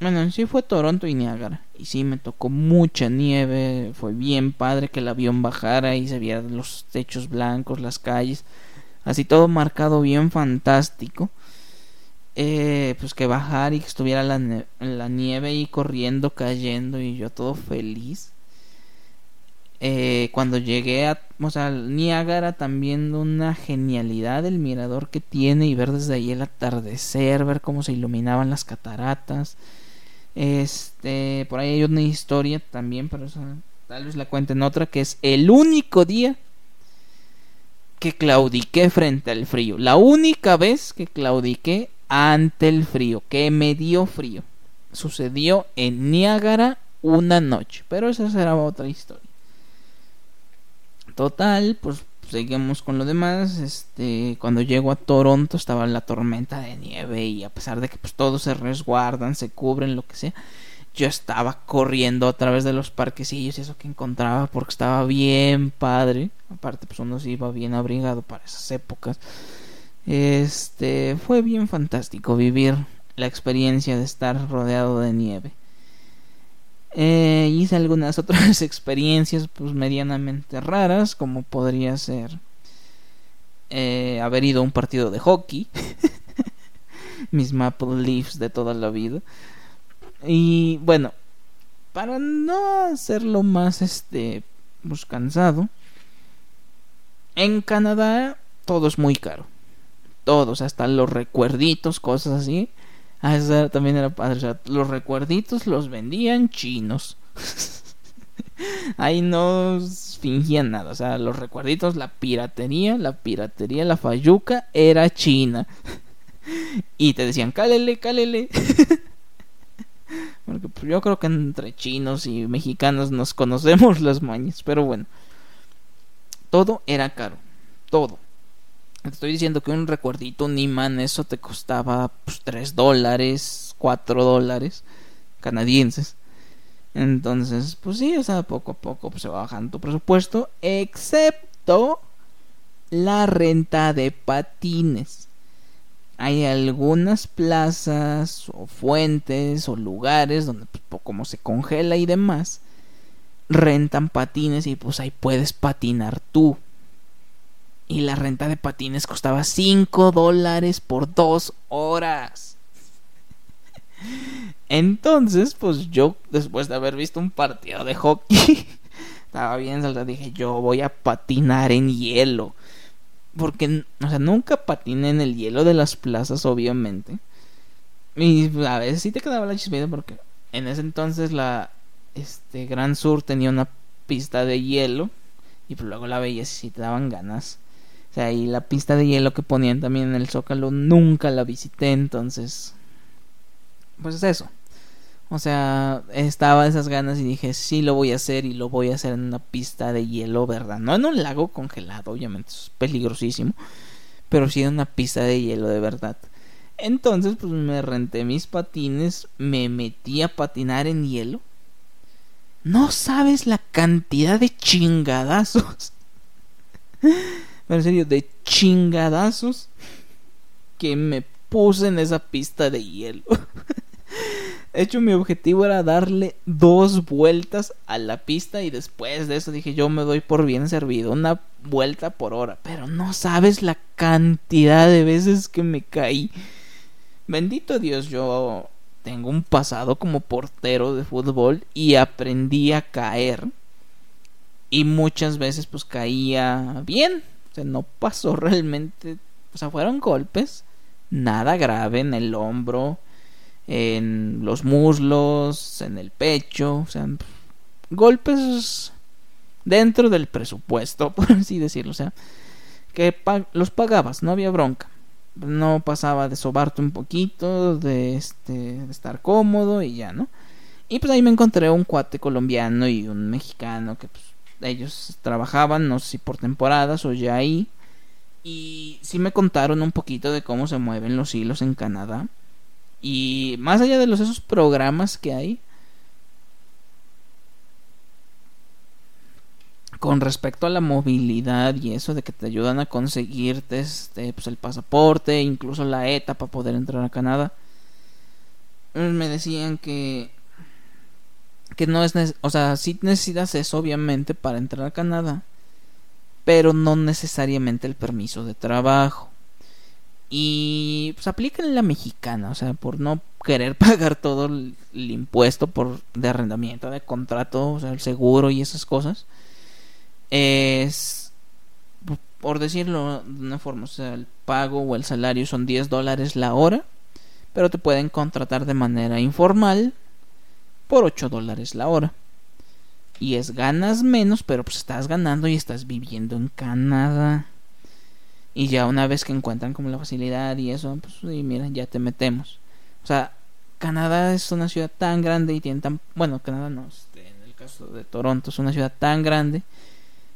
bueno, sí fue Toronto y Niágara. Y sí me tocó mucha nieve. Fue bien padre que el avión bajara y se vieran los techos blancos, las calles. Así todo marcado bien fantástico. Eh, pues que bajar y que estuviera la, la nieve ahí corriendo, cayendo y yo todo feliz. Eh, cuando llegué a o sea, Niágara también una genialidad el mirador que tiene y ver desde ahí el atardecer, ver cómo se iluminaban las cataratas. Este, por ahí hay una historia también, pero tal vez la cuenten otra que es el único día que claudiqué frente al frío. La única vez que claudiqué ante el frío, que me dio frío. Sucedió en Niágara una noche, pero esa será otra historia. Total, pues seguimos con lo demás. Este, cuando llego a Toronto estaba la tormenta de nieve y a pesar de que pues todos se resguardan, se cubren, lo que sea, yo estaba corriendo a través de los parquecillos y eso que encontraba porque estaba bien padre. Aparte, pues uno se iba bien abrigado para esas épocas. Este fue bien fantástico vivir la experiencia de estar rodeado de nieve. Eh, hice algunas otras experiencias pues medianamente raras como podría ser eh, haber ido a un partido de hockey mis Maple Leafs de toda la vida. Y bueno para no hacerlo más este pues cansado en Canadá todo es muy caro. Todos hasta los recuerditos cosas así Ah, eso también era padre. O sea, los recuerditos los vendían chinos. Ahí no fingían nada. O sea, los recuerditos, la piratería, la piratería, la fayuca era china. Y te decían, cálele, cálele. Porque pues, yo creo que entre chinos y mexicanos nos conocemos las mañas. Pero bueno, todo era caro. Todo. Te estoy diciendo que un recuerdito, un eso te costaba pues, 3 dólares, 4 dólares canadienses. Entonces, pues sí, o sea, poco a poco pues, se va bajando tu presupuesto, excepto la renta de patines. Hay algunas plazas o fuentes o lugares donde, pues, como se congela y demás, rentan patines y pues ahí puedes patinar tú y la renta de patines costaba 5 dólares por 2 horas. Entonces, pues yo, después de haber visto un partido de hockey, estaba bien salta, dije, yo voy a patinar en hielo. Porque, o sea, nunca patiné en el hielo de las plazas, obviamente. Y a veces sí te quedaba la chispita porque en ese entonces la este Gran Sur tenía una pista de hielo y luego la veías y te daban ganas. O sea, y la pista de hielo que ponían también en el Zócalo nunca la visité, entonces. Pues es eso. O sea, estaba esas ganas y dije, sí lo voy a hacer y lo voy a hacer en una pista de hielo, ¿verdad? No en un lago congelado, obviamente, es peligrosísimo. Pero sí en una pista de hielo de verdad. Entonces, pues me renté mis patines, me metí a patinar en hielo. No sabes la cantidad de chingadazos en serio, de chingadazos que me puse en esa pista de hielo. De hecho, mi objetivo era darle dos vueltas a la pista y después de eso dije yo me doy por bien servido, una vuelta por hora. Pero no sabes la cantidad de veces que me caí. Bendito Dios, yo tengo un pasado como portero de fútbol y aprendí a caer. Y muchas veces pues caía bien, o sea, no pasó realmente. O sea, fueron golpes. Nada grave en el hombro, en los muslos, en el pecho. O sea, golpes dentro del presupuesto, por así decirlo. O sea, que los pagabas, no había bronca. No pasaba de sobarte un poquito, de, este, de estar cómodo y ya, ¿no? Y pues ahí me encontré un cuate colombiano y un mexicano que pues ellos trabajaban, no sé si por temporadas o ya ahí. Y sí me contaron un poquito de cómo se mueven los hilos en Canadá. Y más allá de esos programas que hay, con respecto a la movilidad y eso de que te ayudan a conseguirte este, pues el pasaporte, incluso la ETA para poder entrar a Canadá, me decían que que no es, o sea, sí necesitas eso obviamente para entrar a Canadá, pero no necesariamente el permiso de trabajo. Y pues aplica en la mexicana, o sea, por no querer pagar todo el, impuesto por de arrendamiento, de contrato, o sea, el seguro y esas cosas. Es por decirlo de una forma, o sea, el pago o el salario son 10 dólares la hora, pero te pueden contratar de manera informal por 8 dólares la hora. Y es ganas menos, pero pues estás ganando y estás viviendo en Canadá. Y ya una vez que encuentran como la facilidad y eso, pues y mira, ya te metemos. O sea, Canadá es una ciudad tan grande y tiene tan... Bueno, Canadá no, este, en el caso de Toronto es una ciudad tan grande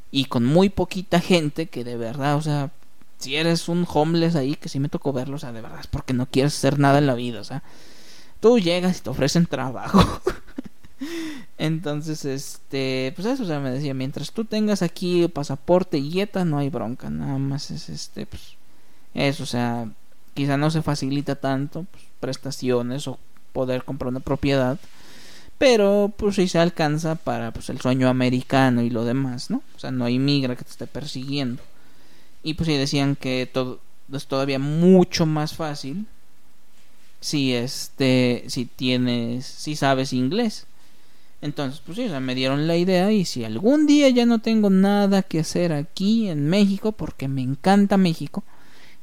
y con muy poquita gente que de verdad, o sea, si eres un homeless ahí, que sí me tocó verlo, o sea, de verdad es porque no quieres hacer nada en la vida, o sea, tú llegas y te ofrecen trabajo. Entonces, este, pues eso, o sea, me decía, mientras tú tengas aquí pasaporte y dieta, no hay bronca, nada más es este, pues, eso, o sea, quizá no se facilita tanto, pues, prestaciones o poder comprar una propiedad, pero pues sí se alcanza para pues el sueño americano y lo demás, ¿no? O sea, no hay migra que te esté persiguiendo. Y pues sí decían que todo es todavía mucho más fácil si este si tienes si sabes inglés. Entonces, pues sí, o sea, me dieron la idea y si algún día ya no tengo nada que hacer aquí en México porque me encanta México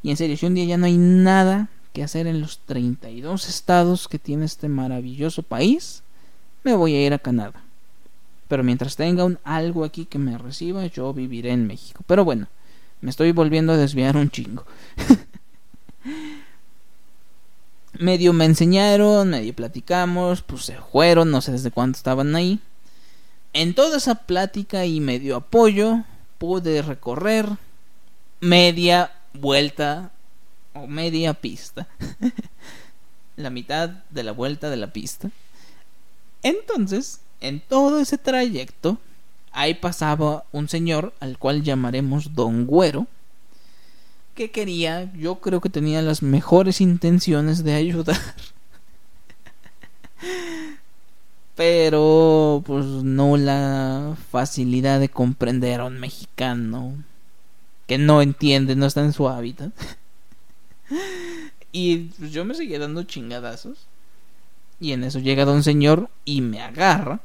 y en serio, si un día ya no hay nada que hacer en los 32 estados que tiene este maravilloso país, me voy a ir a Canadá. Pero mientras tenga un algo aquí que me reciba, yo viviré en México. Pero bueno, me estoy volviendo a desviar un chingo. medio me enseñaron, medio platicamos, pues se fueron, no sé desde cuándo estaban ahí. En toda esa plática y medio apoyo, pude recorrer media vuelta o media pista. la mitad de la vuelta de la pista. Entonces, en todo ese trayecto, ahí pasaba un señor al cual llamaremos Don Güero, que quería, yo creo que tenía las mejores intenciones de ayudar. Pero, pues no la facilidad de comprender a un mexicano que no entiende, no está en su hábitat. y pues, yo me seguía dando chingadazos. Y en eso llega don señor y me agarra.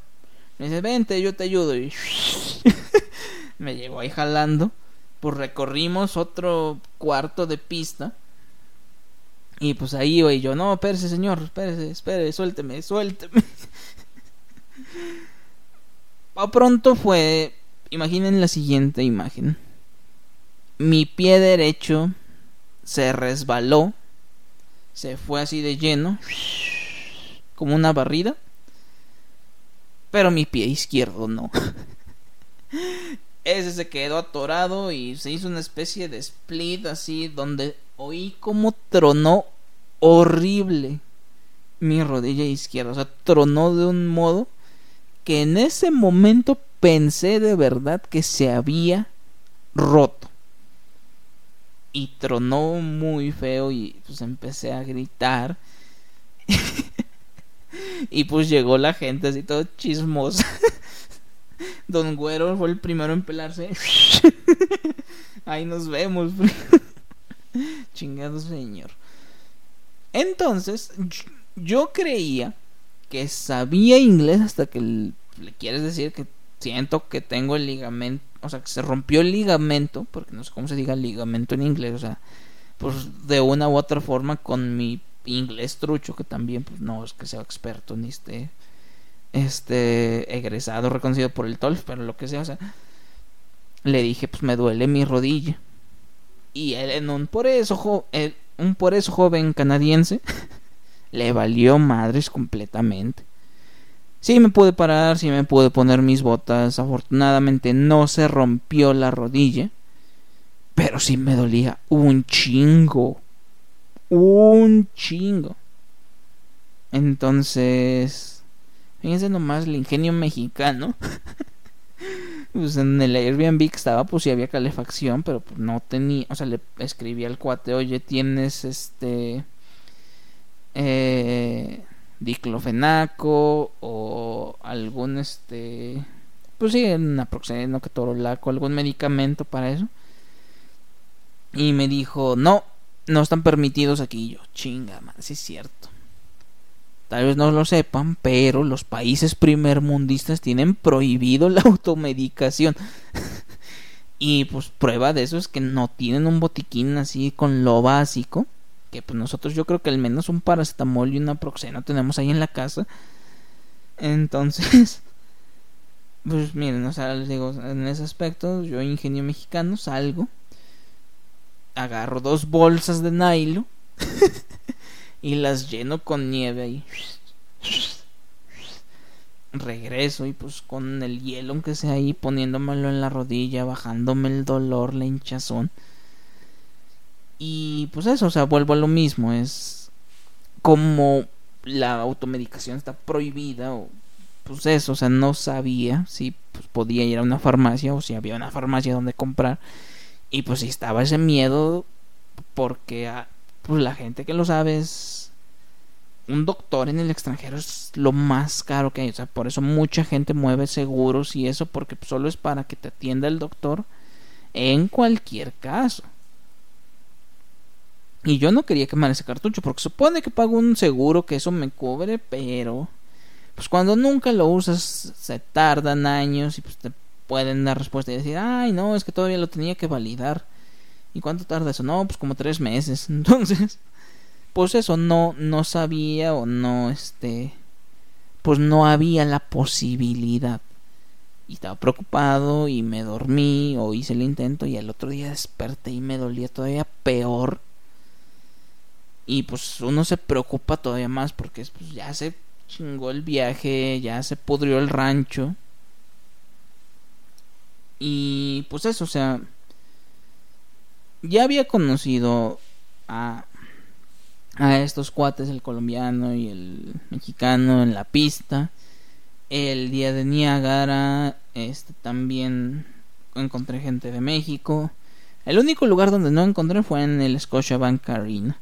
Me dice, vente, yo te ayudo. Y me llevo ahí jalando. Pues recorrimos otro cuarto de pista. Y pues ahí iba y yo, no, espérese señor, espérese, espérese, suélteme, suélteme. A pronto fue, imaginen la siguiente imagen. Mi pie derecho se resbaló, se fue así de lleno, como una barrida, pero mi pie izquierdo no. Ese se quedó atorado y se hizo una especie de split así donde oí como tronó horrible mi rodilla izquierda. O sea, tronó de un modo que en ese momento pensé de verdad que se había roto y tronó muy feo y pues empecé a gritar. y pues llegó la gente así todo chismosa. Don Güero fue el primero en pelarse. Ahí nos vemos. Chingado señor. Entonces, yo creía que sabía inglés hasta que le quieres decir que siento que tengo el ligamento o sea, que se rompió el ligamento, porque no sé cómo se diga ligamento en inglés, o sea, pues de una u otra forma con mi inglés trucho, que también pues no es que sea experto ni esté este egresado, reconocido por el TOLF, pero lo que sea, o sea, le dije, pues me duele mi rodilla. Y él en un por eso, un por eso joven canadiense le valió madres completamente. Sí me pude parar, sí me pude poner mis botas. Afortunadamente no se rompió la rodilla. Pero sí me dolía un chingo. Un chingo. Entonces... Fíjense nomás el ingenio mexicano. pues en el Airbnb que estaba, pues sí había calefacción, pero pues no tenía. O sea, le escribí al cuate, oye, tienes este. Eh diclofenaco o algún este pues sí, naproxeno, ketorolaco, algún medicamento para eso. Y me dijo, "No, no están permitidos aquí." yo, "Chinga, man, sí es cierto." Tal vez no lo sepan, pero los países primermundistas tienen prohibido la automedicación. y pues prueba de eso es que no tienen un botiquín así con lo básico que pues nosotros yo creo que al menos un paracetamol y una proxeno tenemos ahí en la casa. Entonces, pues miren, o sea, les digo, en ese aspecto, yo ingenio mexicano salgo, agarro dos bolsas de nylon y las lleno con nieve ahí. Regreso y pues con el hielo aunque sea ahí poniéndomelo en la rodilla, bajándome el dolor, la hinchazón. Y pues eso, o sea, vuelvo a lo mismo, es como la automedicación está prohibida o pues eso, o sea, no sabía si pues, podía ir a una farmacia o si había una farmacia donde comprar. Y pues si estaba ese miedo porque ah, pues la gente que lo sabe es un doctor en el extranjero es lo más caro que hay, o sea, por eso mucha gente mueve seguros y eso porque solo es para que te atienda el doctor en cualquier caso. Y yo no quería quemar ese cartucho porque supone que pago un seguro que eso me cubre, pero pues cuando nunca lo usas se tardan años y pues te pueden dar respuesta y decir, ay no, es que todavía lo tenía que validar. ¿Y cuánto tarda eso? No, pues como tres meses. Entonces, pues eso, no, no sabía o no, este, pues no había la posibilidad. Y estaba preocupado y me dormí o hice el intento y el otro día desperté y me dolía todavía peor. Y pues uno se preocupa todavía más porque pues, ya se chingó el viaje, ya se pudrió el rancho. Y pues eso, o sea, ya había conocido a, a estos cuates, el colombiano y el mexicano en la pista. El día de Niágara, este también encontré gente de México. El único lugar donde no encontré fue en el Scotiabank Arena.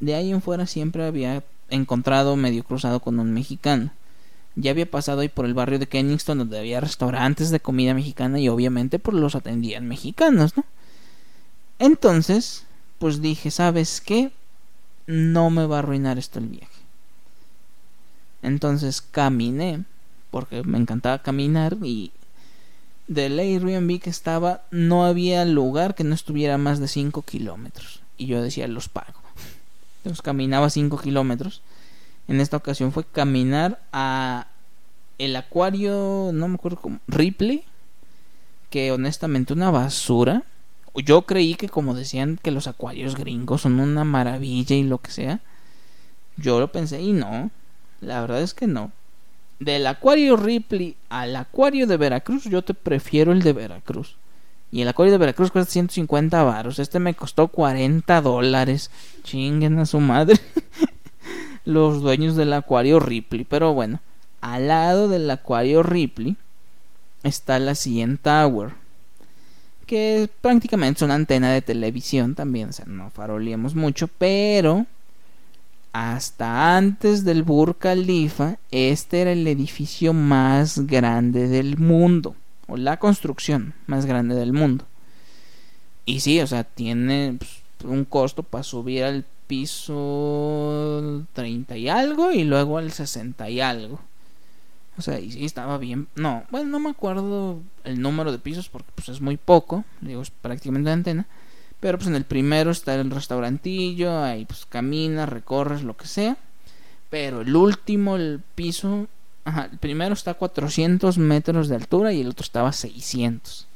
De ahí en fuera siempre había encontrado medio cruzado con un mexicano. Ya había pasado ahí por el barrio de Kenningston donde había restaurantes de comida mexicana y obviamente pues los atendían mexicanos, ¿no? Entonces, pues dije, ¿sabes qué? No me va a arruinar esto el viaje. Entonces caminé, porque me encantaba caminar y del Airbnb que estaba no había lugar que no estuviera más de 5 kilómetros. Y yo decía, los pago. Entonces caminaba 5 kilómetros. En esta ocasión fue caminar a el acuario, no me acuerdo cómo, Ripley, que honestamente una basura. Yo creí que como decían que los acuarios gringos son una maravilla y lo que sea. Yo lo pensé y no. La verdad es que no. Del acuario Ripley al acuario de Veracruz, yo te prefiero el de Veracruz. Y el acuario de Veracruz cuesta 150 varos. Este me costó 40 dólares. Chinguen a su madre. Los dueños del acuario Ripley. Pero bueno, al lado del acuario Ripley está la CN Tower. Que prácticamente es una antena de televisión también. O sea, no faroleamos mucho. Pero hasta antes del Burj Khalifa, este era el edificio más grande del mundo o la construcción más grande del mundo. Y sí, o sea, tiene pues, un costo para subir al piso 30 y algo y luego al 60 y algo. O sea, y estaba bien. No, bueno, no me acuerdo el número de pisos porque pues es muy poco, digo, es prácticamente la antena. Pero pues en el primero está el restaurantillo, ahí pues caminas, recorres, lo que sea. Pero el último, el piso, Ajá, el primero está a 400 metros de altura y el otro estaba a 600.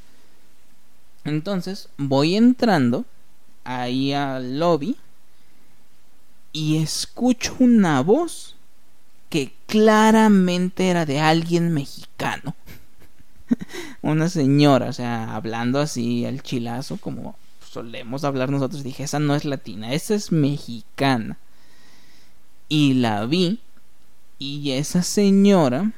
Entonces voy entrando ahí al lobby y escucho una voz que claramente era de alguien mexicano. una señora, o sea, hablando así al chilazo como solemos hablar nosotros. Dije, esa no es latina, esa es mexicana. Y la vi y esa señora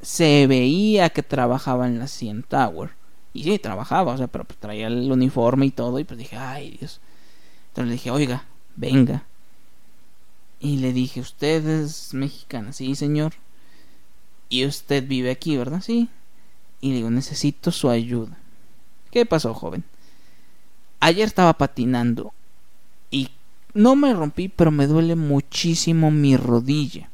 se veía que trabajaba en la CN Tower. Y sí, trabajaba, o sea, pero traía el uniforme y todo. Y pues dije, ay Dios. Entonces le dije, oiga, venga. Y le dije, usted es mexicana, sí, señor. Y usted vive aquí, ¿verdad? Sí. Y le digo, necesito su ayuda. ¿Qué pasó, joven? Ayer estaba patinando y no me rompí, pero me duele muchísimo mi rodilla.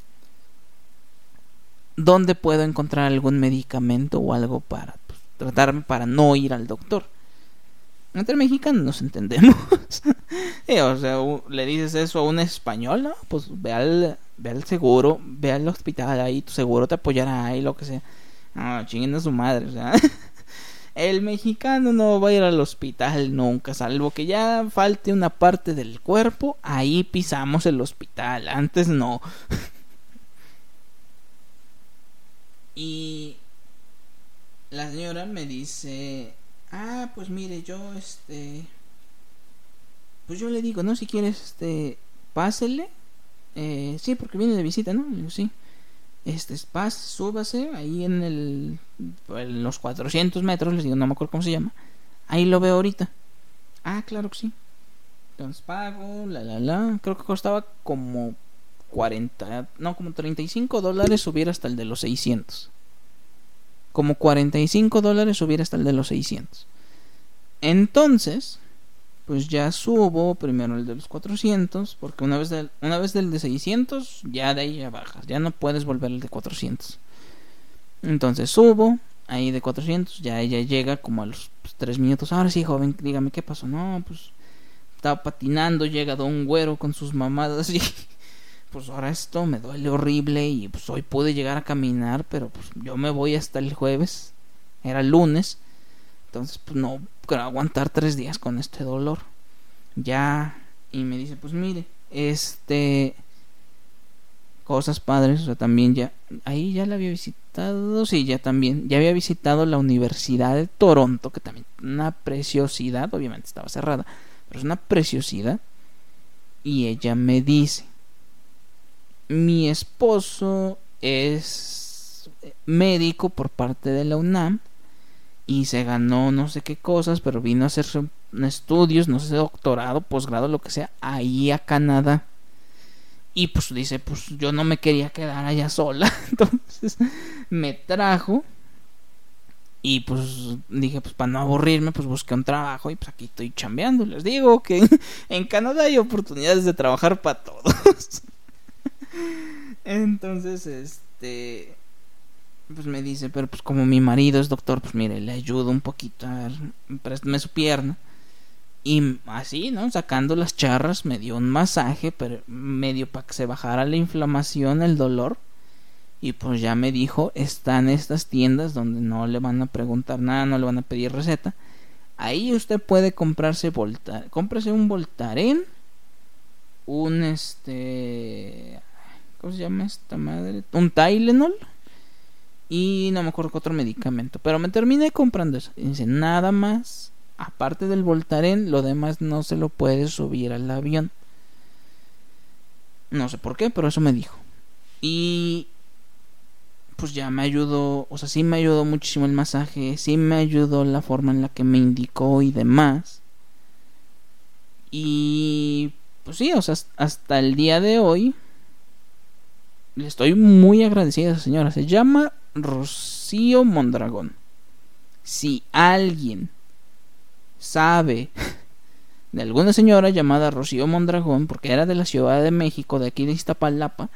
¿dónde puedo encontrar algún medicamento o algo para pues, tratarme para no ir al doctor? Entre mexicanos nos entendemos. o sea, le dices eso a un español, ¿no? Pues ve al, ve al seguro, ve al hospital ahí, tu seguro te apoyará ahí, lo que sea. No, chinguen a su madre, o sea. El mexicano no va a ir al hospital nunca, salvo que ya falte una parte del cuerpo, ahí pisamos el hospital, antes no. Y la señora me dice, ah, pues mire, yo este, pues yo le digo, no, si quieres, este, pásele, eh, sí, porque viene de visita, ¿no? Le digo, sí. este, paz, súbase ahí en el, en los 400 metros, les digo, no me acuerdo cómo se llama. Ahí lo veo ahorita. Ah, claro que sí. Entonces pago, la, la, la. Creo que costaba como 40, no, como 35 dólares subir hasta el de los 600. Como 45 dólares subir hasta el de los 600. Entonces, pues ya subo primero el de los 400, porque una vez, del, una vez del de 600, ya de ahí ya bajas, ya no puedes volver el de 400. Entonces subo, ahí de 400, ya ella llega como a los 3 pues, minutos. Ahora sí, joven, dígame qué pasó. No, pues estaba patinando, llega Don Güero con sus mamadas y pues ahora esto me duele horrible y pues hoy pude llegar a caminar, pero pues yo me voy hasta el jueves, era lunes, entonces pues no quiero aguantar tres días con este dolor. Ya, y me dice, pues mire, este cosas padres, o sea, también ya, ahí ya la había visitado, sí, ya también, ya había visitado la Universidad de Toronto, que también una preciosidad, obviamente estaba cerrada, pero es una preciosidad. Y ella me dice, mi esposo es médico por parte de la UNAM y se ganó no sé qué cosas, pero vino a hacer estudios, no sé, doctorado, posgrado, lo que sea, ahí a Canadá. Y pues dice, pues yo no me quería quedar allá sola, entonces me trajo y pues dije, pues para no aburrirme, pues busqué un trabajo y pues aquí estoy chambeando. Les digo que en Canadá hay oportunidades de trabajar para todos. Entonces, este, pues me dice, pero pues como mi marido es doctor, pues mire, le ayudo un poquito, a ver, préstame su pierna. Y así, ¿no? Sacando las charras, me dio un masaje, pero medio para que se bajara la inflamación, el dolor. Y pues ya me dijo, están estas tiendas donde no le van a preguntar nada, no le van a pedir receta. Ahí usted puede comprarse cómprese un Voltaren, un este, ¿cómo se llama esta madre? Un Tylenol y no me acuerdo qué otro medicamento, pero me terminé comprando eso. Y dice, nada más, aparte del Voltaren, lo demás no se lo puede subir al avión. No sé por qué, pero eso me dijo. Y pues ya me ayudó, o sea, sí me ayudó muchísimo el masaje, sí me ayudó la forma en la que me indicó y demás. Y pues sí, o sea, hasta el día de hoy le estoy muy agradecida a esa señora. Se llama Rocío Mondragón. Si alguien sabe de alguna señora llamada Rocío Mondragón, porque era de la Ciudad de México, de aquí de Iztapalapa,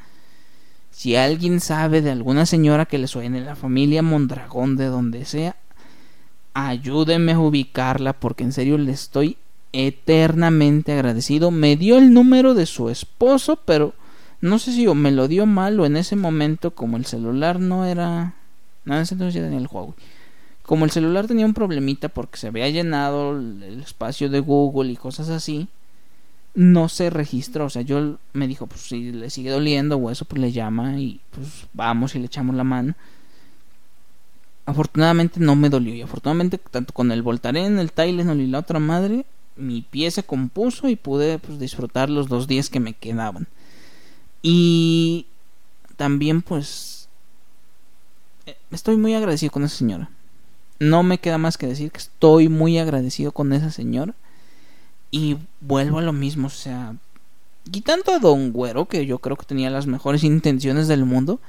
si alguien sabe de alguna señora que le suene la familia Mondragón de donde sea, ayúdenme a ubicarla porque en serio le estoy eternamente agradecido. Me dio el número de su esposo, pero no sé si me lo dio mal o en ese momento como el celular no era... No, en ese entonces ya tenía el Huawei. Como el celular tenía un problemita porque se había llenado el espacio de Google y cosas así, no se registró. O sea, yo me dijo, pues si le sigue doliendo o eso, pues le llama y pues vamos y le echamos la mano. Afortunadamente no me dolió y afortunadamente tanto con el Voltaren, el Tylenol y la otra madre, mi pie se compuso y pude pues, disfrutar los dos días que me quedaban. Y también pues eh, estoy muy agradecido con esa señora. No me queda más que decir que estoy muy agradecido con esa señora y vuelvo a lo mismo, o sea, quitando a Don Güero, que yo creo que tenía las mejores intenciones del mundo,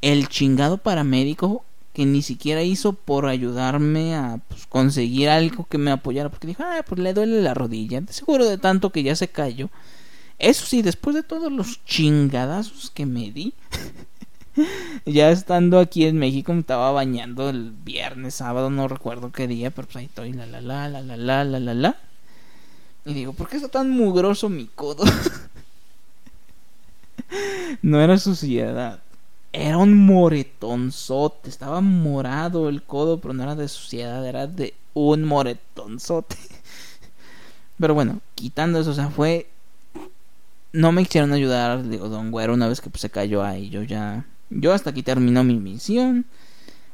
el chingado paramédico que ni siquiera hizo por ayudarme a pues, conseguir algo que me apoyara, porque dijo, ah, pues le duele la rodilla, seguro de tanto que ya se cayó. Eso sí, después de todos los chingadazos que me di, ya estando aquí en México me estaba bañando el viernes, sábado, no recuerdo qué día, pero pues ahí estoy, la la la, la la la, la la la. Y digo, ¿por qué está tan mugroso mi codo? no era suciedad, era un moretonzote, estaba morado el codo, pero no era de suciedad, era de un moretonzote. Pero bueno, quitando eso, o sea, fue no me quisieron ayudar, digo, Don Güero, una vez que pues, se cayó ahí. Yo ya. Yo hasta aquí terminó mi misión.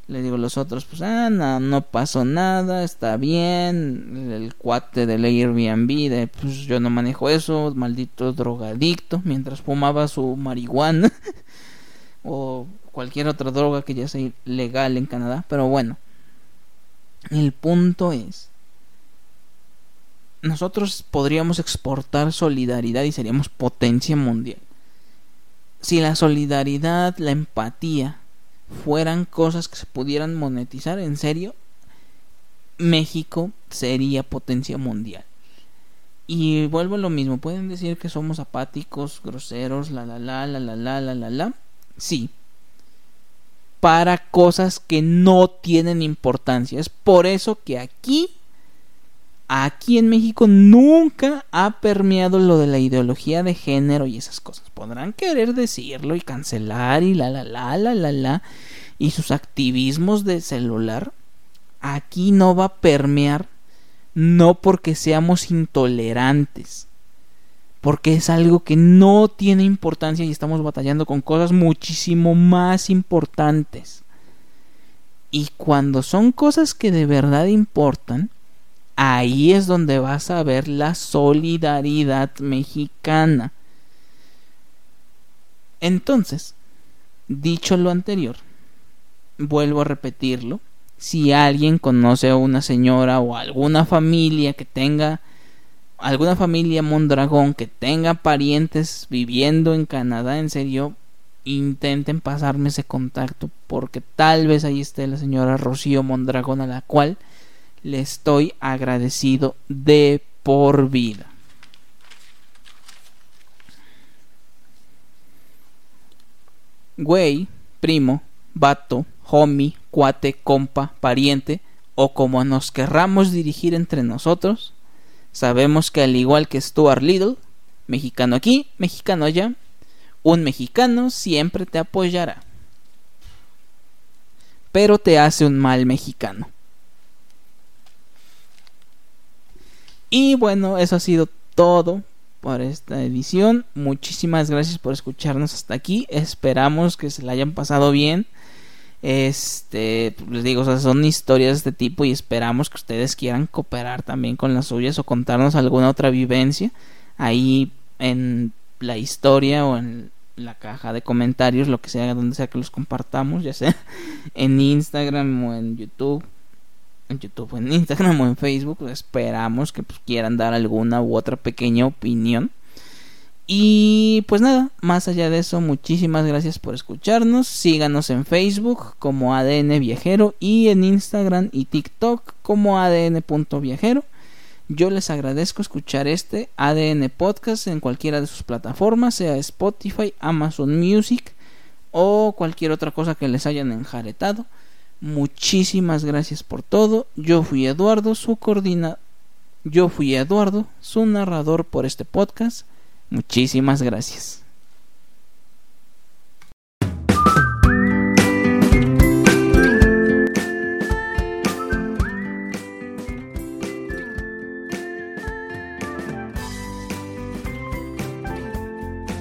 Le digo a los otros, pues, ah, no, no pasó nada, está bien. El cuate del Airbnb, de, pues yo no manejo eso, maldito drogadicto, mientras fumaba su marihuana. o cualquier otra droga que ya sea legal en Canadá, pero bueno. El punto es nosotros podríamos exportar solidaridad y seríamos potencia mundial. Si la solidaridad, la empatía fueran cosas que se pudieran monetizar, en serio, México sería potencia mundial. Y vuelvo a lo mismo, pueden decir que somos apáticos, groseros, la la la la la la la la la. Sí. Para cosas que no tienen importancia. Es por eso que aquí aquí en México nunca ha permeado lo de la ideología de género y esas cosas. Podrán querer decirlo y cancelar y la la la la la la y sus activismos de celular. Aquí no va a permear no porque seamos intolerantes, porque es algo que no tiene importancia y estamos batallando con cosas muchísimo más importantes. Y cuando son cosas que de verdad importan, ahí es donde vas a ver la solidaridad mexicana. Entonces, dicho lo anterior, vuelvo a repetirlo, si alguien conoce a una señora o alguna familia que tenga alguna familia Mondragón que tenga parientes viviendo en Canadá, en serio, intenten pasarme ese contacto porque tal vez ahí esté la señora Rocío Mondragón a la cual le estoy agradecido de por vida. Güey, primo, vato, homie, cuate, compa, pariente, o como nos querramos dirigir entre nosotros, sabemos que al igual que Stuart Little, mexicano aquí, mexicano allá, un mexicano siempre te apoyará. Pero te hace un mal mexicano. Y bueno, eso ha sido todo por esta edición. Muchísimas gracias por escucharnos hasta aquí. Esperamos que se la hayan pasado bien. Este, les digo, son historias de este tipo y esperamos que ustedes quieran cooperar también con las suyas o contarnos alguna otra vivencia ahí en la historia o en la caja de comentarios, lo que sea, donde sea que los compartamos, ya sea en Instagram o en YouTube en YouTube, en Instagram o en Facebook. Esperamos que pues, quieran dar alguna u otra pequeña opinión. Y pues nada, más allá de eso, muchísimas gracias por escucharnos. Síganos en Facebook como ADN Viajero y en Instagram y TikTok como ADN.viajero. Yo les agradezco escuchar este ADN Podcast en cualquiera de sus plataformas, sea Spotify, Amazon Music o cualquier otra cosa que les hayan enjaretado. Muchísimas gracias por todo. Yo fui Eduardo, su coordina. Yo fui Eduardo, su narrador por este podcast. Muchísimas gracias.